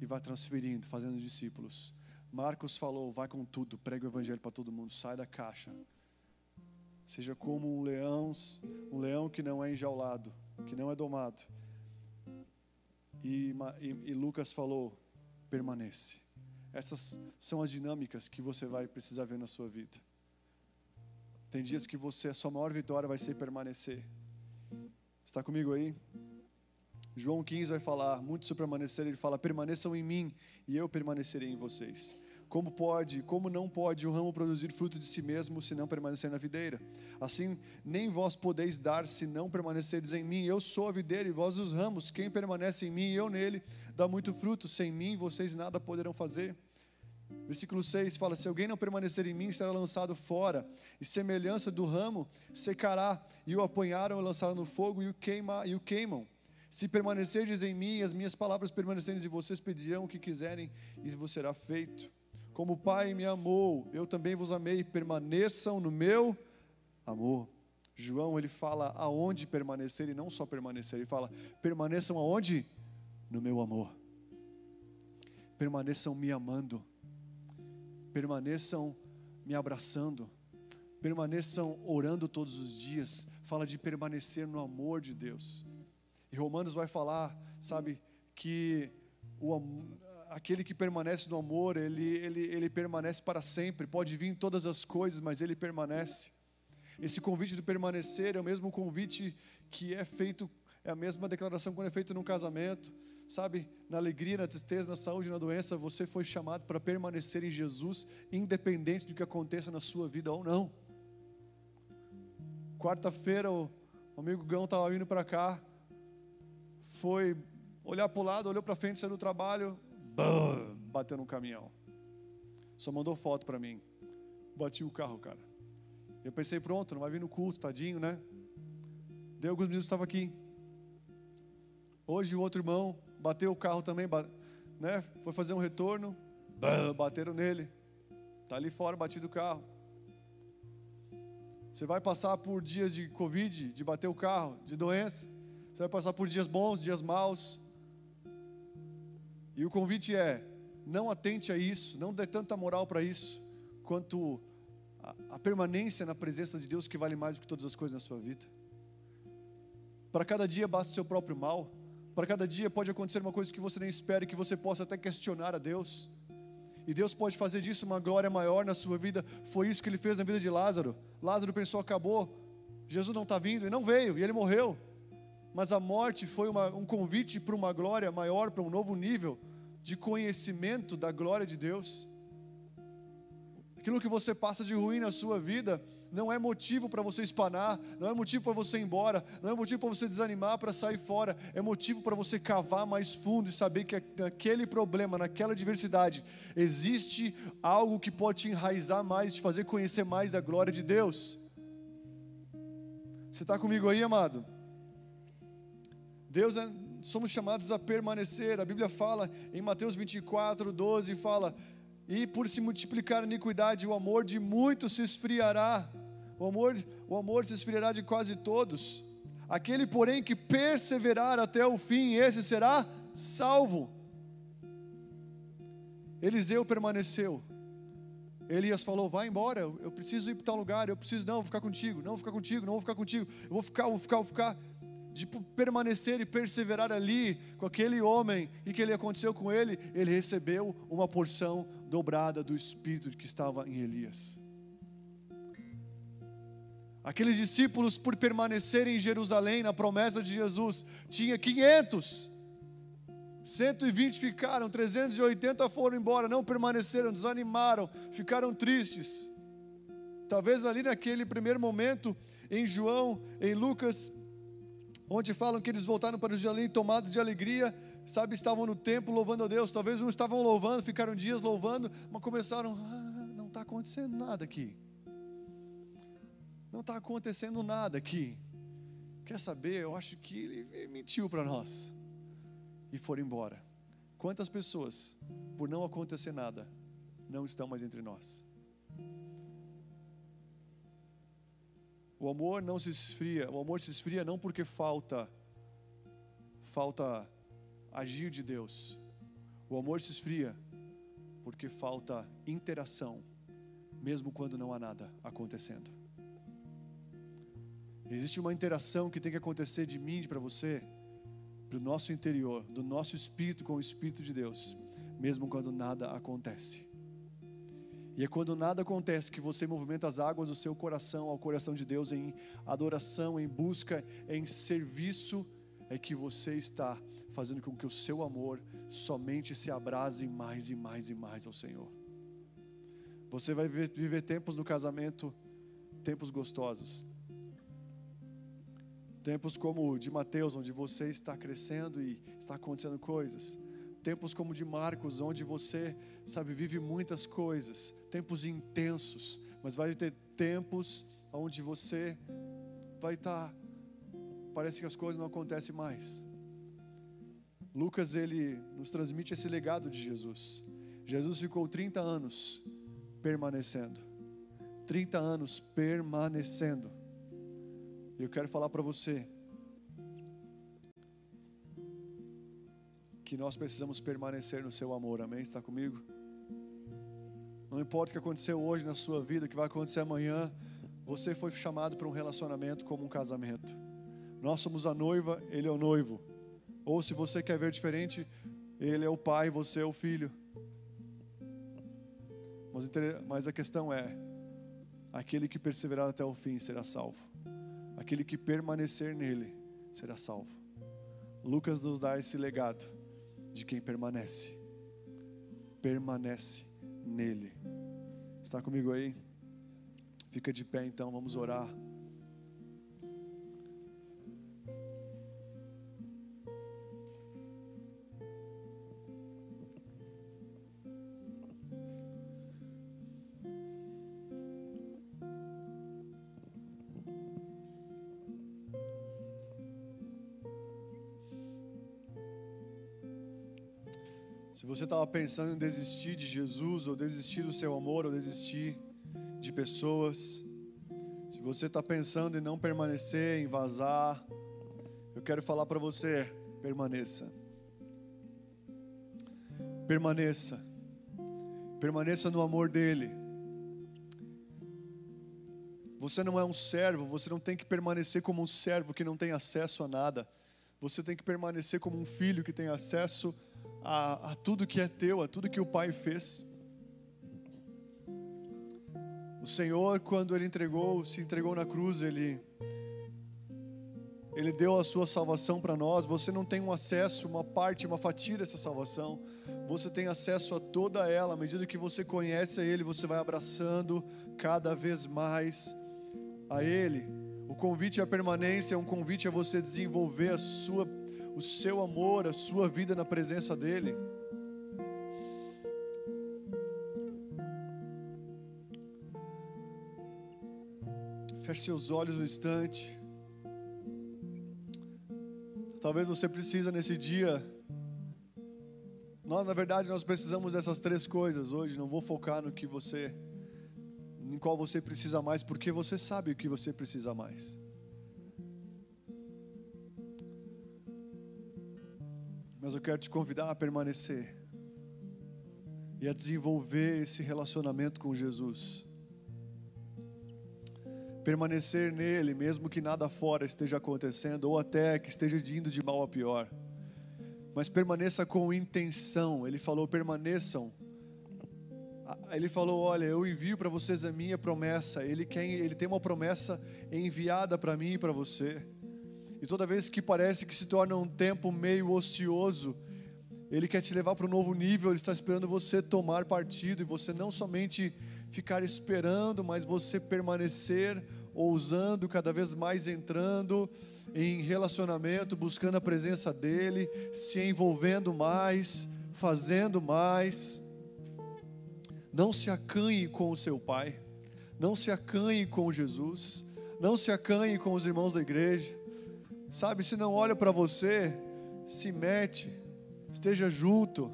e vai transferindo, fazendo discípulos. Marcos falou, vai com tudo, prega o evangelho para todo mundo, sai da caixa. Seja como um leão, um leão que não é enjaulado, que não é domado. E, e, e Lucas falou, permanece. Essas são as dinâmicas que você vai precisar ver na sua vida. Tem dias que você, a sua maior vitória vai ser permanecer. Está comigo aí? João 15 vai falar muito sobre permanecer. Ele fala: permaneçam em mim e eu permanecerei em vocês. Como pode, como não pode o ramo produzir fruto de si mesmo se não permanecer na videira? Assim, nem vós podeis dar se não permanecerdes em mim. Eu sou a videira e vós os ramos. Quem permanece em mim e eu nele, dá muito fruto. Sem mim, vocês nada poderão fazer. Versículo 6 fala: Se alguém não permanecer em mim, será lançado fora, e semelhança do ramo secará, e o apanharam e lançaram no fogo e o, queima, e o queimam. Se permanecerdes em mim, as minhas palavras permanecerem em vocês, pedirão o que quiserem, e vos será feito. Como o Pai me amou, eu também vos amei, permaneçam no meu amor. João, ele fala aonde permanecer, e não só permanecer, ele fala: permaneçam aonde? No meu amor. Permaneçam me amando permaneçam me abraçando. Permaneçam orando todos os dias. Fala de permanecer no amor de Deus. E Romanos vai falar, sabe, que o, aquele que permanece no amor, ele, ele, ele permanece para sempre. Pode vir todas as coisas, mas ele permanece. Esse convite de permanecer é o mesmo convite que é feito, é a mesma declaração quando é feito num casamento. Sabe, na alegria, na tristeza, na saúde, na doença, você foi chamado para permanecer em Jesus, independente do que aconteça na sua vida ou não. Quarta-feira, o amigo Gão estava vindo para cá, foi olhar para o lado, olhou para frente, saiu do trabalho, bam, bateu no caminhão. Só mandou foto para mim. Bati o carro, cara. Eu pensei, pronto, não vai vir no culto, tadinho, né? Deu alguns minutos, estava aqui. Hoje o outro irmão bateu o carro também, né? Foi fazer um retorno, bam, bateram nele. Tá ali fora, batido o carro. Você vai passar por dias de Covid, de bater o carro, de doença. Você vai passar por dias bons, dias maus. E o convite é: não atente a isso, não dê tanta moral para isso, quanto a, a, permanência na presença de Deus que vale mais do que todas as coisas na sua vida. Para cada dia basta o seu próprio mal, para cada dia pode acontecer uma coisa que você nem espera, que você possa até questionar a Deus. E Deus pode fazer disso uma glória maior na sua vida. Foi isso que ele fez na vida de Lázaro. Lázaro pensou: acabou, Jesus não está vindo, e não veio, e ele morreu. Mas a morte foi uma, um convite para uma glória maior, para um novo nível de conhecimento da glória de Deus. Aquilo que você passa de ruim na sua vida não é motivo para você espanar, não é motivo para você ir embora, não é motivo para você desanimar, para sair fora, é motivo para você cavar mais fundo e saber que naquele problema, naquela diversidade, existe algo que pode te enraizar mais, te fazer conhecer mais da glória de Deus. Você está comigo aí, amado? Deus é, somos chamados a permanecer. A Bíblia fala em Mateus 24, 12, fala: E por se multiplicar a iniquidade, o amor de muitos se esfriará. O amor, o amor se esfriará de quase todos. Aquele, porém, que perseverar até o fim, esse será salvo. Eliseu permaneceu. Elias falou: Vai embora, eu preciso ir para tal lugar, eu preciso, não, vou ficar contigo, não vou ficar contigo, não vou ficar contigo, eu vou ficar, vou ficar, vou ficar de permanecer e perseverar ali com aquele homem e que ele aconteceu com ele, ele recebeu uma porção dobrada do espírito que estava em Elias. Aqueles discípulos, por permanecerem em Jerusalém na promessa de Jesus, tinha 500. 120 ficaram, 380 foram embora, não permaneceram, desanimaram, ficaram tristes. Talvez ali naquele primeiro momento, em João, em Lucas onde falam que eles voltaram para Jerusalém tomados de alegria, sabe, estavam no templo louvando a Deus, talvez não estavam louvando, ficaram dias louvando, mas começaram, ah, não está acontecendo nada aqui, não está acontecendo nada aqui, quer saber, eu acho que ele mentiu para nós, e foram embora, quantas pessoas, por não acontecer nada, não estão mais entre nós, O amor não se esfria, o amor se esfria não porque falta falta agir de Deus. O amor se esfria porque falta interação, mesmo quando não há nada acontecendo. Existe uma interação que tem que acontecer de mim para você, para o nosso interior, do nosso espírito com o espírito de Deus, mesmo quando nada acontece. E é quando nada acontece que você movimenta as águas do seu coração ao coração de Deus em adoração, em busca, em serviço, é que você está fazendo com que o seu amor somente se abrase mais e mais e mais ao Senhor. Você vai viver, tempos no casamento, tempos gostosos. Tempos como o de Mateus, onde você está crescendo e está acontecendo coisas tempos como de Marcos, onde você, sabe, vive muitas coisas, tempos intensos, mas vai ter tempos onde você vai estar, tá, parece que as coisas não acontecem mais. Lucas ele nos transmite esse legado de Jesus. Jesus ficou 30 anos permanecendo. 30 anos permanecendo. E eu quero falar para você, que nós precisamos permanecer no seu amor, amém? Está comigo? Não importa o que aconteceu hoje na sua vida, o que vai acontecer amanhã, você foi chamado para um relacionamento como um casamento. Nós somos a noiva, ele é o noivo. Ou se você quer ver diferente, ele é o pai, você é o filho. Mas, mas a questão é: aquele que perseverar até o fim será salvo, aquele que permanecer nele será salvo. Lucas nos dá esse legado de quem permanece, permanece nele. Está comigo aí? Fica de pé então, vamos orar. Se você estava pensando em desistir de Jesus, ou desistir do seu amor, ou desistir de pessoas, se você está pensando em não permanecer, em vazar, eu quero falar para você: permaneça. Permaneça. Permaneça no amor dEle. Você não é um servo, você não tem que permanecer como um servo que não tem acesso a nada. Você tem que permanecer como um filho que tem acesso a a, a tudo que é teu, a tudo que o Pai fez. O Senhor, quando Ele entregou, se entregou na cruz, Ele, Ele deu a sua salvação para nós. Você não tem um acesso, uma parte, uma fatia dessa salvação. Você tem acesso a toda ela. À medida que você conhece a Ele, você vai abraçando cada vez mais a Ele. O convite à permanência é um convite a você desenvolver a sua o seu amor, a sua vida na presença dEle. Feche seus olhos um instante. Talvez você precisa nesse dia. Nós, na verdade, nós precisamos dessas três coisas hoje. Não vou focar no que você, em qual você precisa mais, porque você sabe o que você precisa mais. Mas eu quero te convidar a permanecer e a desenvolver esse relacionamento com Jesus. Permanecer nele, mesmo que nada fora esteja acontecendo, ou até que esteja indo de mal a pior. Mas permaneça com intenção. Ele falou: permaneçam. Ele falou: Olha, eu envio para vocês a minha promessa. Ele, quer, ele tem uma promessa enviada para mim e para você. E toda vez que parece que se torna um tempo meio ocioso, Ele quer te levar para um novo nível, Ele está esperando você tomar partido e você não somente ficar esperando, mas você permanecer ousando, cada vez mais entrando em relacionamento, buscando a presença dEle, se envolvendo mais, fazendo mais. Não se acanhe com o seu Pai, não se acanhe com Jesus, não se acanhe com os irmãos da igreja. Sabe, se não olha para você, se mete, esteja junto,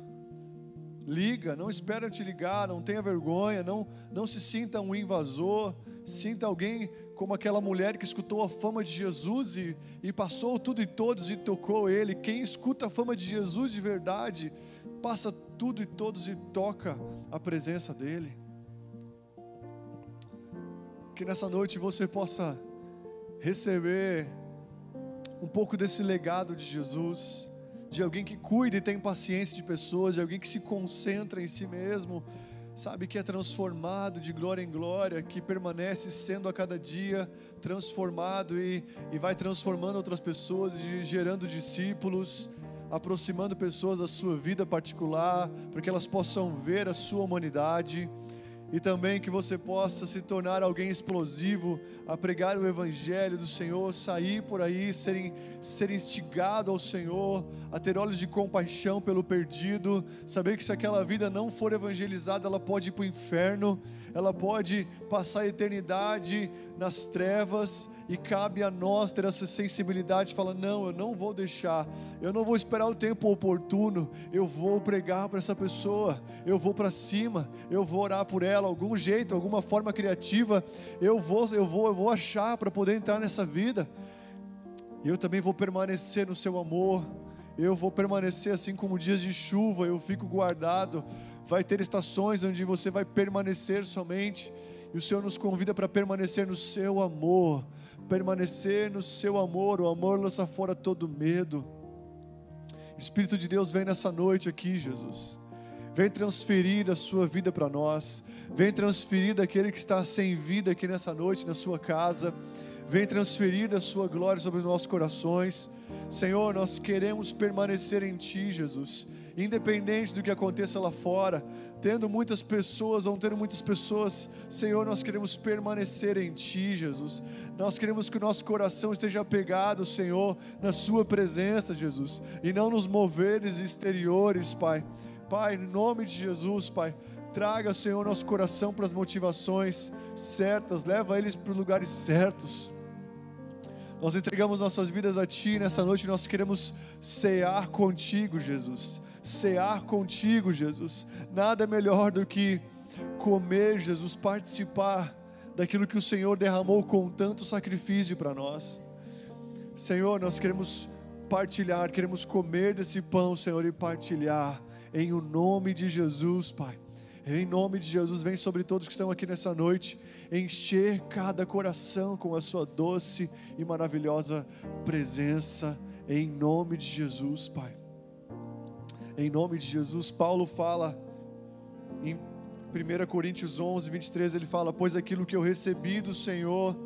liga, não espera te ligar, não tenha vergonha, não, não se sinta um invasor, sinta alguém como aquela mulher que escutou a fama de Jesus e, e passou tudo e todos e tocou ele. Quem escuta a fama de Jesus de verdade, passa tudo e todos e toca a presença dele. Que nessa noite você possa receber um pouco desse legado de Jesus, de alguém que cuida e tem paciência de pessoas, de alguém que se concentra em si mesmo, sabe que é transformado de glória em glória, que permanece sendo a cada dia transformado e, e vai transformando outras pessoas e gerando discípulos, aproximando pessoas da sua vida particular, para que elas possam ver a sua humanidade e também que você possa se tornar alguém explosivo a pregar o Evangelho do Senhor, sair por aí, ser, ser instigado ao Senhor, a ter olhos de compaixão pelo perdido, saber que se aquela vida não for evangelizada, ela pode ir para o inferno, ela pode passar a eternidade nas trevas, e cabe a nós ter essa sensibilidade, falar: não, eu não vou deixar, eu não vou esperar o tempo oportuno, eu vou pregar para essa pessoa, eu vou para cima, eu vou orar por ela, algum jeito, alguma forma criativa, eu vou, eu vou, eu vou achar para poder entrar nessa vida. E eu também vou permanecer no seu amor, eu vou permanecer assim como dias de chuva, eu fico guardado. Vai ter estações onde você vai permanecer somente, e o Senhor nos convida para permanecer no seu amor, permanecer no seu amor. O amor lança fora todo medo. Espírito de Deus, vem nessa noite aqui, Jesus. Vem transferir a sua vida para nós. Vem transferir daquele que está sem vida aqui nessa noite, na sua casa. Vem transferir da sua glória sobre os nossos corações. Senhor, nós queremos permanecer em Ti, Jesus. Independente do que aconteça lá fora, tendo muitas pessoas ou não tendo muitas pessoas, Senhor, nós queremos permanecer em Ti, Jesus. Nós queremos que o nosso coração esteja apegado, Senhor, na Sua presença, Jesus, e não nos moveres exteriores, Pai. Pai, em nome de Jesus, Pai, traga, Senhor, nosso coração para as motivações certas, leva eles para os lugares certos. Nós entregamos nossas vidas a Ti nessa noite, nós queremos cear contigo, Jesus. Cear contigo, Jesus. Nada é melhor do que comer, Jesus, participar daquilo que o Senhor derramou com tanto sacrifício para nós. Senhor, nós queremos partilhar, queremos comer desse pão, Senhor, e partilhar em o nome de Jesus, Pai. Em nome de Jesus, vem sobre todos que estão aqui nessa noite, encher cada coração com a sua doce e maravilhosa presença, em nome de Jesus, Pai. Em nome de Jesus, Paulo fala em 1 Coríntios 11, 23, ele fala: Pois aquilo que eu recebi do Senhor,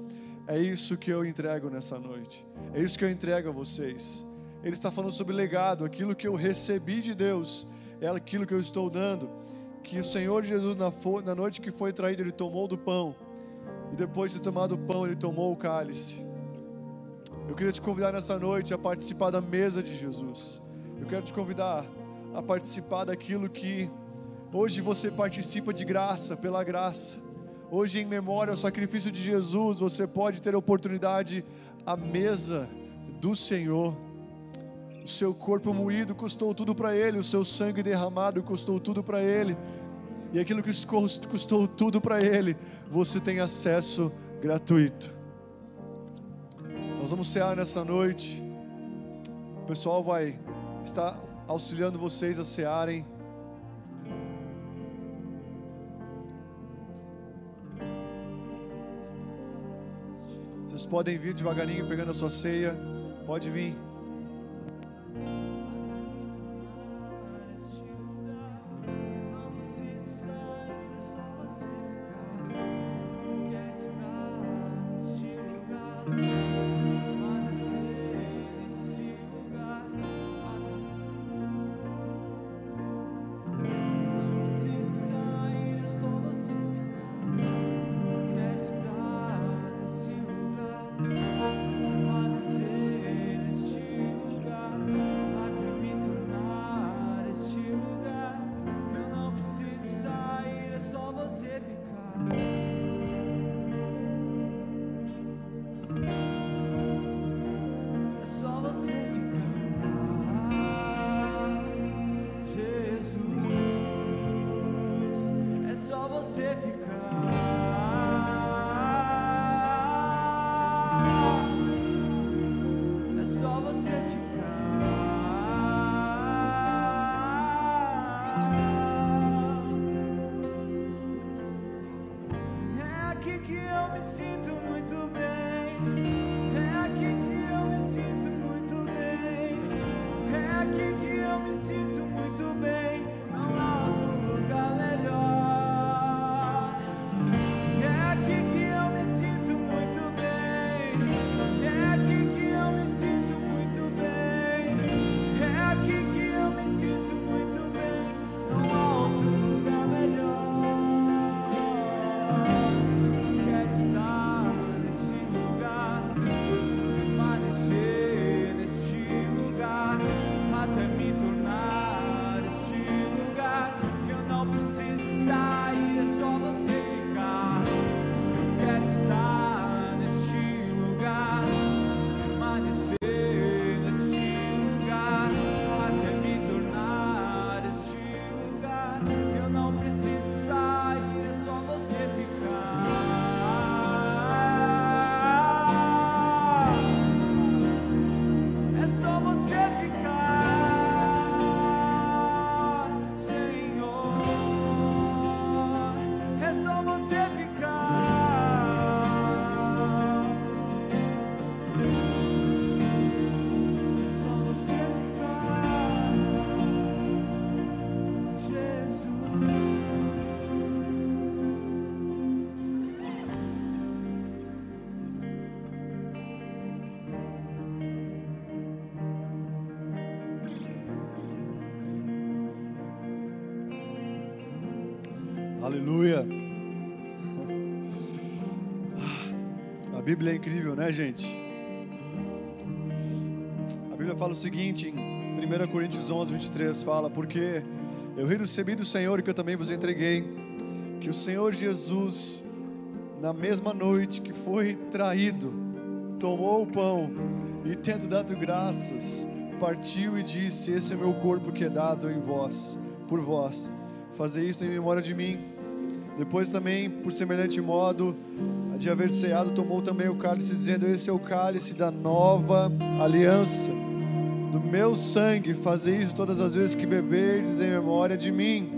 é isso que eu entrego nessa noite, é isso que eu entrego a vocês. Ele está falando sobre legado, aquilo que eu recebi de Deus, é aquilo que eu estou dando que o Senhor Jesus, na, na noite que foi traído, ele tomou do pão, e depois de tomar do pão, ele tomou o cálice. Eu queria te convidar nessa noite a participar da mesa de Jesus. Eu quero te convidar a participar daquilo que hoje você participa de graça, pela graça. Hoje, em memória ao sacrifício de Jesus, você pode ter a oportunidade à mesa do Senhor. O seu corpo moído custou tudo para Ele, o seu sangue derramado custou tudo para Ele, e aquilo que custou tudo para Ele, você tem acesso gratuito. Nós vamos cear nessa noite, o pessoal vai estar auxiliando vocês a cearem. Vocês podem vir devagarinho pegando a sua ceia. Pode vir. Bíblia é incrível, né, gente? A Bíblia fala o seguinte em 1 Coríntios 11, 23, fala, porque eu recebi do Senhor que eu também vos entreguei, que o Senhor Jesus, na mesma noite que foi traído, tomou o pão e tendo dado graças, partiu e disse: Esse é meu corpo que é dado em vós, por vós. Fazer isso em memória de mim. Depois também, por semelhante modo, de haver ceado, tomou também o cálice, dizendo: Esse é o cálice da nova aliança, do meu sangue. Fazer isso todas as vezes que beberdes em memória de mim.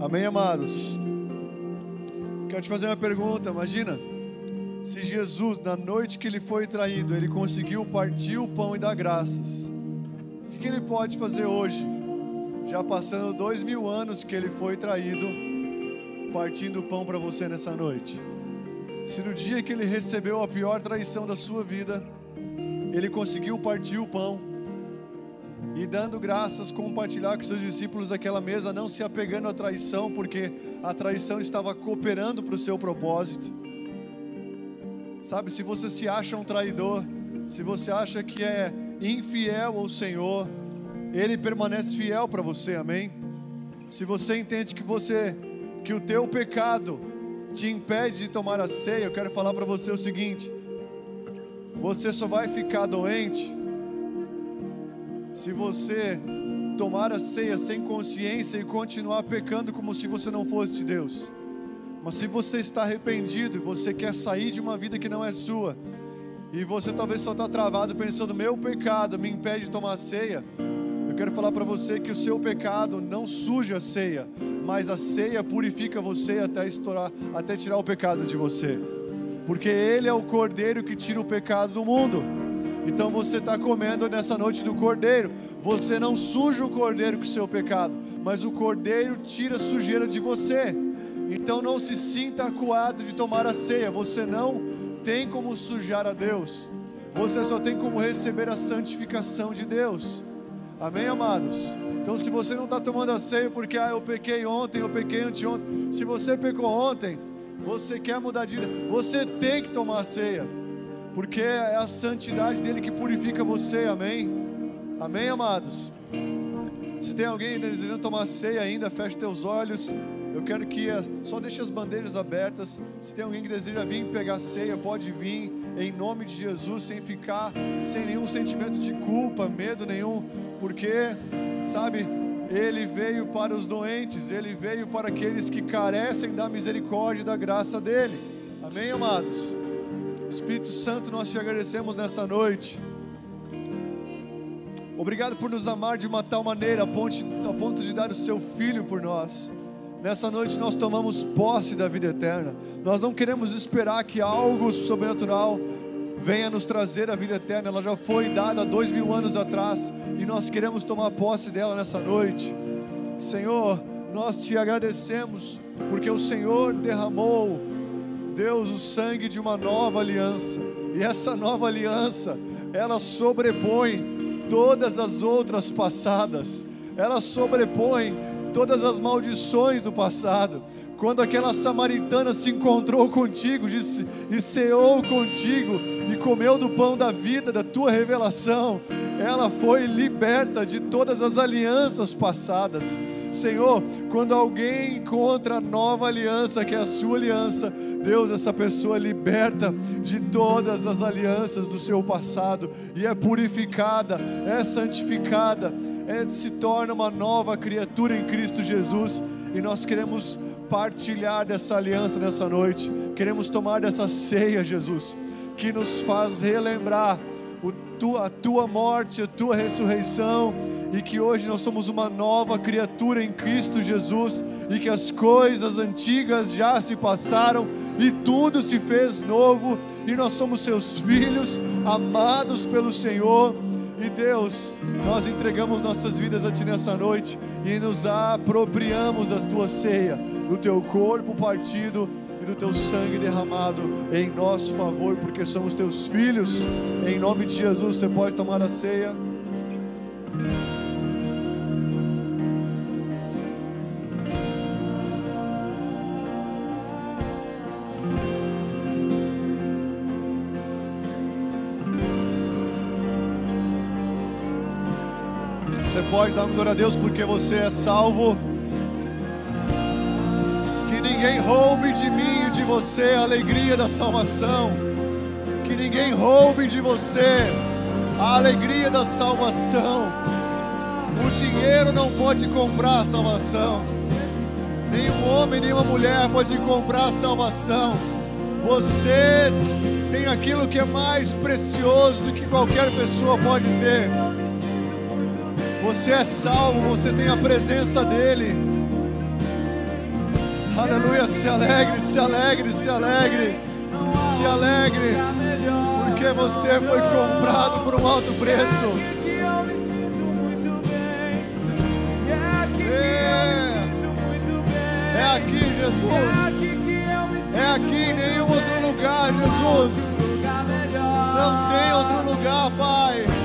Amém, amados? Quero te fazer uma pergunta. Imagina se Jesus, na noite que ele foi traído, ele conseguiu partir o pão e dar graças. O que, que ele pode fazer hoje? Já passando dois mil anos que ele foi traído, partindo o pão para você nessa noite. Se no dia que ele recebeu a pior traição da sua vida, ele conseguiu partir o pão e dando graças, compartilhar com seus discípulos aquela mesa, não se apegando à traição, porque a traição estava cooperando para o seu propósito. Sabe, se você se acha um traidor, se você acha que é infiel ao Senhor, Ele permanece fiel para você, amém? Se você entende que você, que o teu pecado te impede de tomar a ceia, eu quero falar para você o seguinte: você só vai ficar doente se você tomar a ceia sem consciência e continuar pecando como se você não fosse de Deus. Mas se você está arrependido e você quer sair de uma vida que não é sua, e você talvez só está travado pensando, meu pecado me impede de tomar a ceia, eu quero falar para você que o seu pecado não suja a ceia, mas a ceia purifica você até estourar, até tirar o pecado de você. Porque Ele é o Cordeiro que tira o pecado do mundo. Então você está comendo nessa noite do cordeiro. Você não suja o cordeiro com o seu pecado, mas o cordeiro tira a sujeira de você. Então não se sinta acuado de tomar a ceia. Você não tem como sujar a Deus. Você só tem como receber a santificação de Deus. Amém, amados? Então, se você não está tomando a ceia porque ah, eu pequei ontem, eu pequei anteontem, se você pecou ontem, você quer mudar de vida, você tem que tomar a ceia porque é a santidade dele que purifica você, amém? Amém, amados? Se tem alguém desejando tomar ceia ainda, feche teus olhos. Eu quero que eh, só deixe as bandeiras abertas. Se tem alguém que deseja vir pegar ceia, pode vir em nome de Jesus, sem ficar sem nenhum sentimento de culpa, medo nenhum, porque, sabe, ele veio para os doentes, ele veio para aqueles que carecem da misericórdia e da graça dele. Amém, amados? Espírito Santo, nós te agradecemos nessa noite. Obrigado por nos amar de uma tal maneira, a ponto, a ponto de dar o seu filho por nós. Nessa noite nós tomamos posse da vida eterna. Nós não queremos esperar que algo sobrenatural venha nos trazer a vida eterna. Ela já foi dada dois mil anos atrás e nós queremos tomar posse dela nessa noite. Senhor, nós te agradecemos porque o Senhor derramou Deus, o sangue de uma nova aliança. E essa nova aliança, ela sobrepõe todas as outras passadas. Ela sobrepõe todas as maldições do passado. Quando aquela samaritana se encontrou contigo, disse, e ceou contigo, e comeu do pão da vida, da tua revelação, ela foi liberta de todas as alianças passadas Senhor, quando alguém encontra a nova aliança, que é a sua aliança, Deus, essa pessoa liberta de todas as alianças do seu passado e é purificada, é santificada, é, se torna uma nova criatura em Cristo Jesus. E nós queremos partilhar dessa aliança nessa noite, queremos tomar dessa ceia, Jesus, que nos faz relembrar a tua morte, a tua ressurreição e que hoje nós somos uma nova criatura em Cristo Jesus e que as coisas antigas já se passaram e tudo se fez novo e nós somos seus filhos, amados pelo Senhor. E Deus, nós entregamos nossas vidas a Ti nessa noite e nos apropriamos da Tua ceia, do Teu corpo partido e do Teu sangue derramado em nosso favor, porque somos Teus filhos. Em nome de Jesus, você pode tomar a ceia. pode dar glória a Deus porque você é salvo. Que ninguém roube de mim e de você a alegria da salvação. Que ninguém roube de você a alegria da salvação. O dinheiro não pode comprar a salvação. Nenhum homem, nenhuma mulher pode comprar a salvação. Você tem aquilo que é mais precioso do que qualquer pessoa pode ter você é salvo, você tem a presença dEle. Aleluia, se alegre, se alegre, se alegre, se alegre, porque você foi comprado por um alto preço. É, é aqui, Jesus. É aqui em nenhum outro lugar, Jesus. Não tem outro lugar, Pai.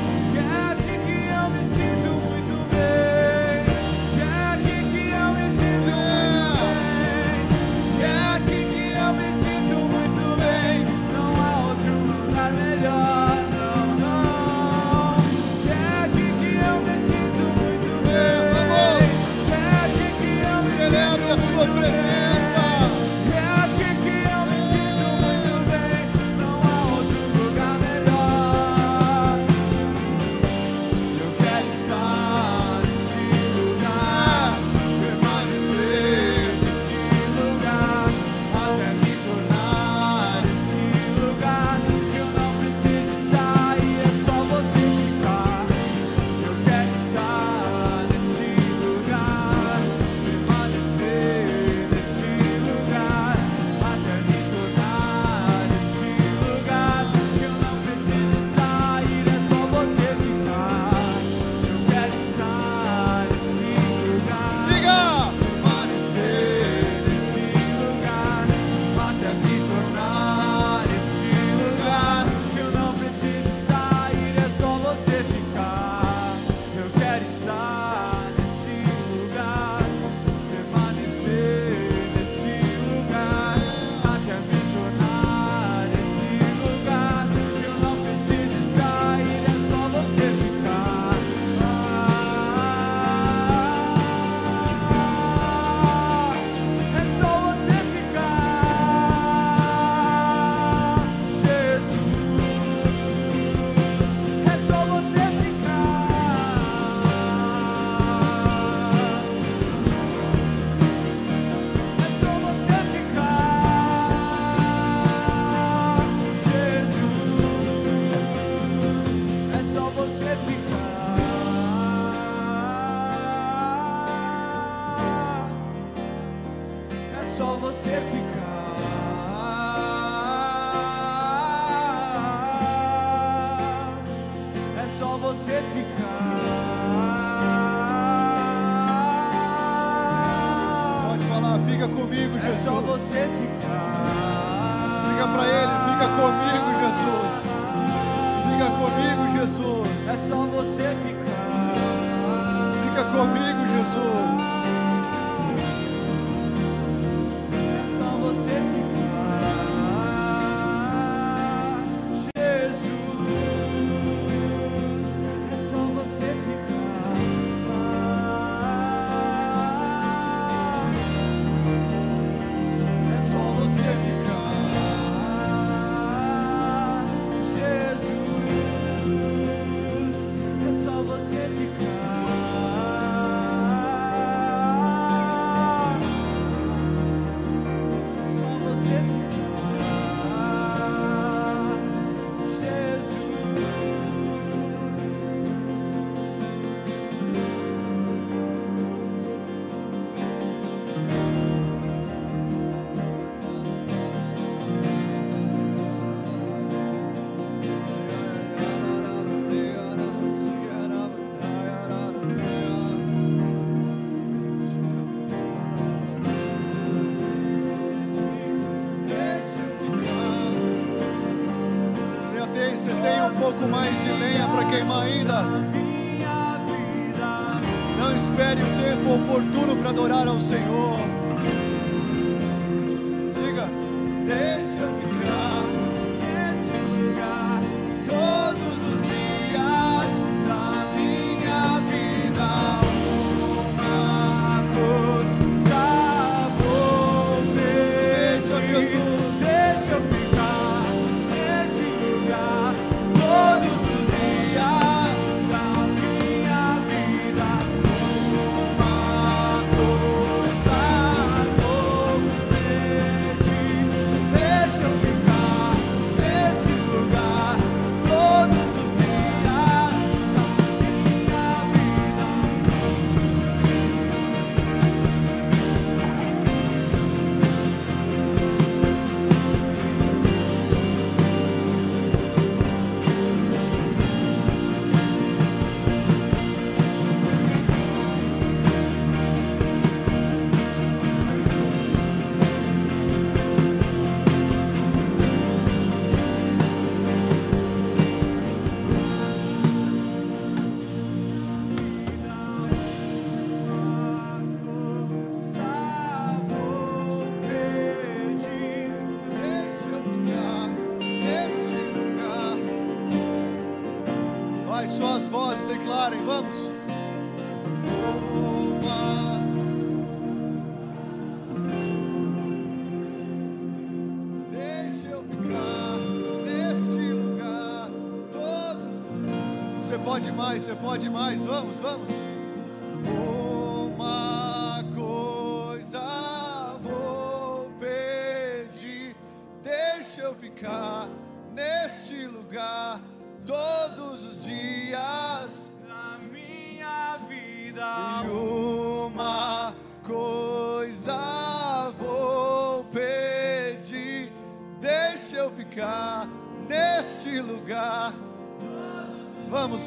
Mais, vamos,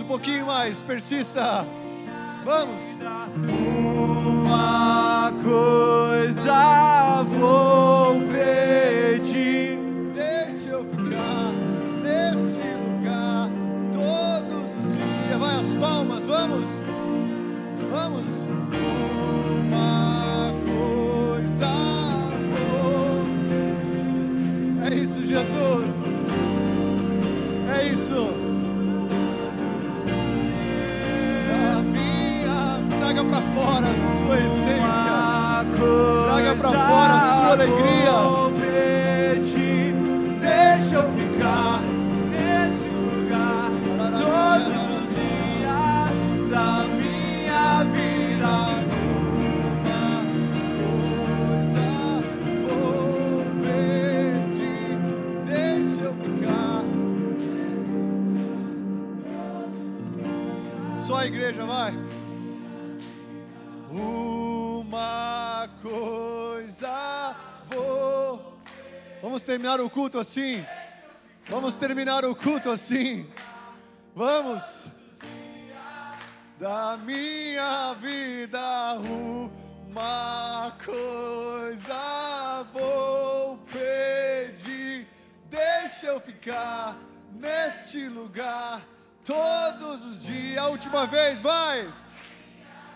Um pouquinho mais, persista. Vamos. uma coisa vou pedir. Deixa eu ficar nesse lugar todos os dias. Vai as palmas, vamos. Vamos. Uma coisa vou. É isso, Jesus. É isso. Traga pra fora a sua essência. Traga pra fora a sua alegria. Deixa eu ficar nesse lugar todos os dias da minha vida. coisa vou pedir, deixa eu ficar. Só a igreja vai. Vamos terminar o culto assim. Vamos terminar o culto assim. Vamos da minha vida uma coisa vou pedir. Deixa eu ficar neste lugar todos os dias. A última vez, vai!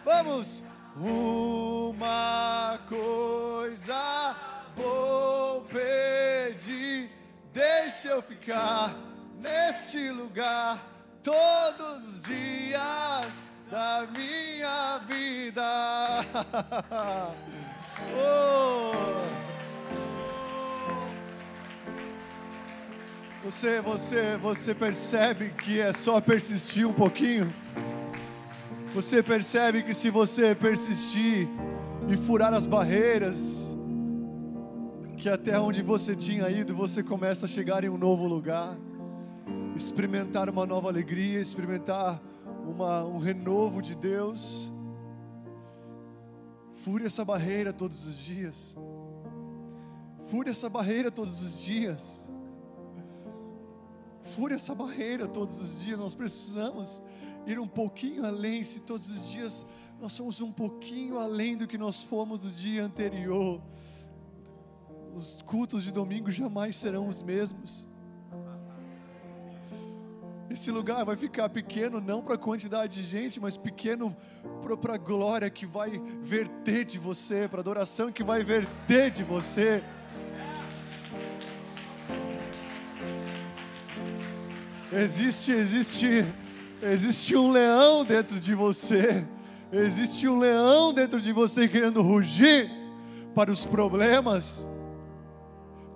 Vamos! Uma coisa vou pedir. Deixa eu ficar neste lugar todos os dias da minha vida. oh. Você, você, você percebe que é só persistir um pouquinho? Você percebe que se você persistir e furar as barreiras, que até onde você tinha ido, você começa a chegar em um novo lugar, experimentar uma nova alegria, experimentar uma, um renovo de Deus. Fure essa barreira todos os dias. Fure essa barreira todos os dias. Fure essa barreira todos os dias. Nós precisamos ir um pouquinho além. Se todos os dias nós somos um pouquinho além do que nós fomos no dia anterior, os cultos de domingo jamais serão os mesmos. Esse lugar vai ficar pequeno não para a quantidade de gente, mas pequeno para a glória que vai verter de você, para a adoração que vai verter de você. Existe, existe, existe um leão dentro de você. Existe um leão dentro de você querendo rugir para os problemas.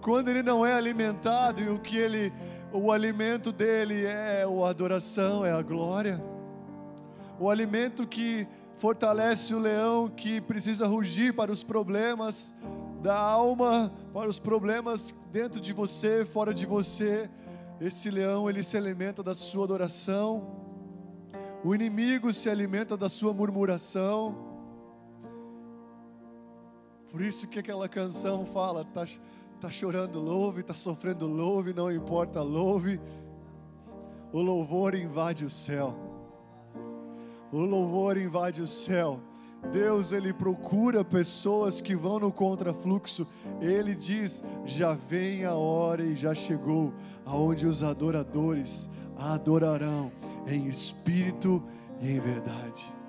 Quando ele não é alimentado e o que ele, o alimento dele é a adoração, é a glória. O alimento que fortalece o leão que precisa rugir para os problemas da alma, para os problemas dentro de você, fora de você. Esse leão, ele se alimenta da sua adoração. O inimigo se alimenta da sua murmuração. Por isso que aquela canção fala, tá, tá chorando louve, tá sofrendo louve, não importa louve. O louvor invade o céu. O louvor invade o céu. Deus ele procura pessoas que vão no contrafluxo. Ele diz: "Já vem a hora e já chegou, aonde os adoradores adorarão em espírito e em verdade."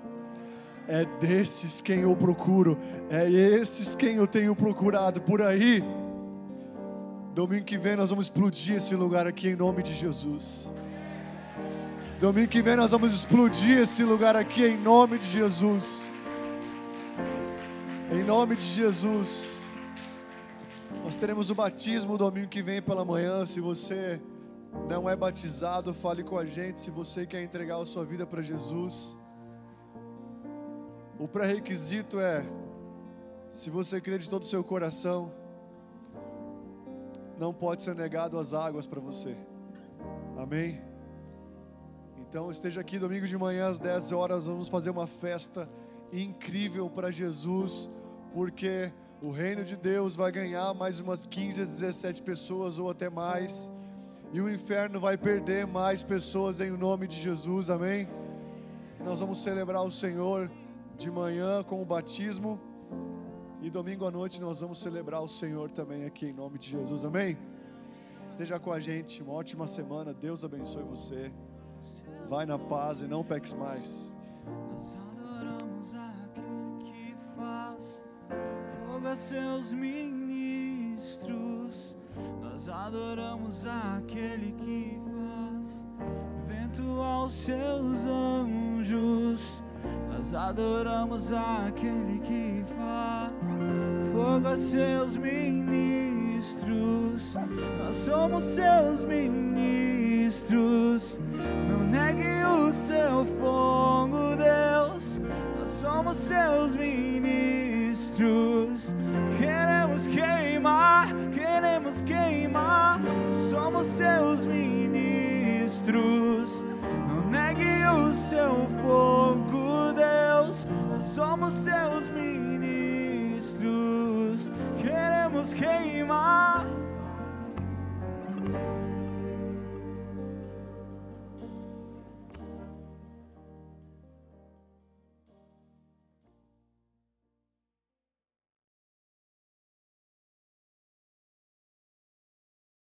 É desses quem eu procuro, é esses quem eu tenho procurado por aí. Domingo que vem nós vamos explodir esse lugar aqui em nome de Jesus. Domingo que vem nós vamos explodir esse lugar aqui em nome de Jesus. Em nome de Jesus. Nós teremos o batismo domingo que vem pela manhã. Se você não é batizado, fale com a gente. Se você quer entregar a sua vida para Jesus, o pré-requisito é: se você crer de todo o seu coração, não pode ser negado as águas para você. Amém? Então esteja aqui domingo de manhã às 10 horas, vamos fazer uma festa incrível para Jesus, porque o reino de Deus vai ganhar mais umas 15 a 17 pessoas ou até mais, e o inferno vai perder mais pessoas em nome de Jesus, amém? Nós vamos celebrar o Senhor de manhã com o batismo, e domingo à noite nós vamos celebrar o Senhor também aqui em nome de Jesus, amém? Esteja com a gente, uma ótima semana, Deus abençoe você. Vai na paz e não peques mais. Nós adoramos aquele que faz fogo a seus ministros. Nós adoramos aquele que faz vento aos seus anjos. Nós adoramos aquele que faz fogo a seus ministros. Nós somos seus ministros. Não negue o seu fogo, Deus. Nós somos seus ministros. Queremos queimar, queremos queimar. Somos seus ministros. Segue o seu fogo, Deus. Nós somos seus ministros. Queremos queimar.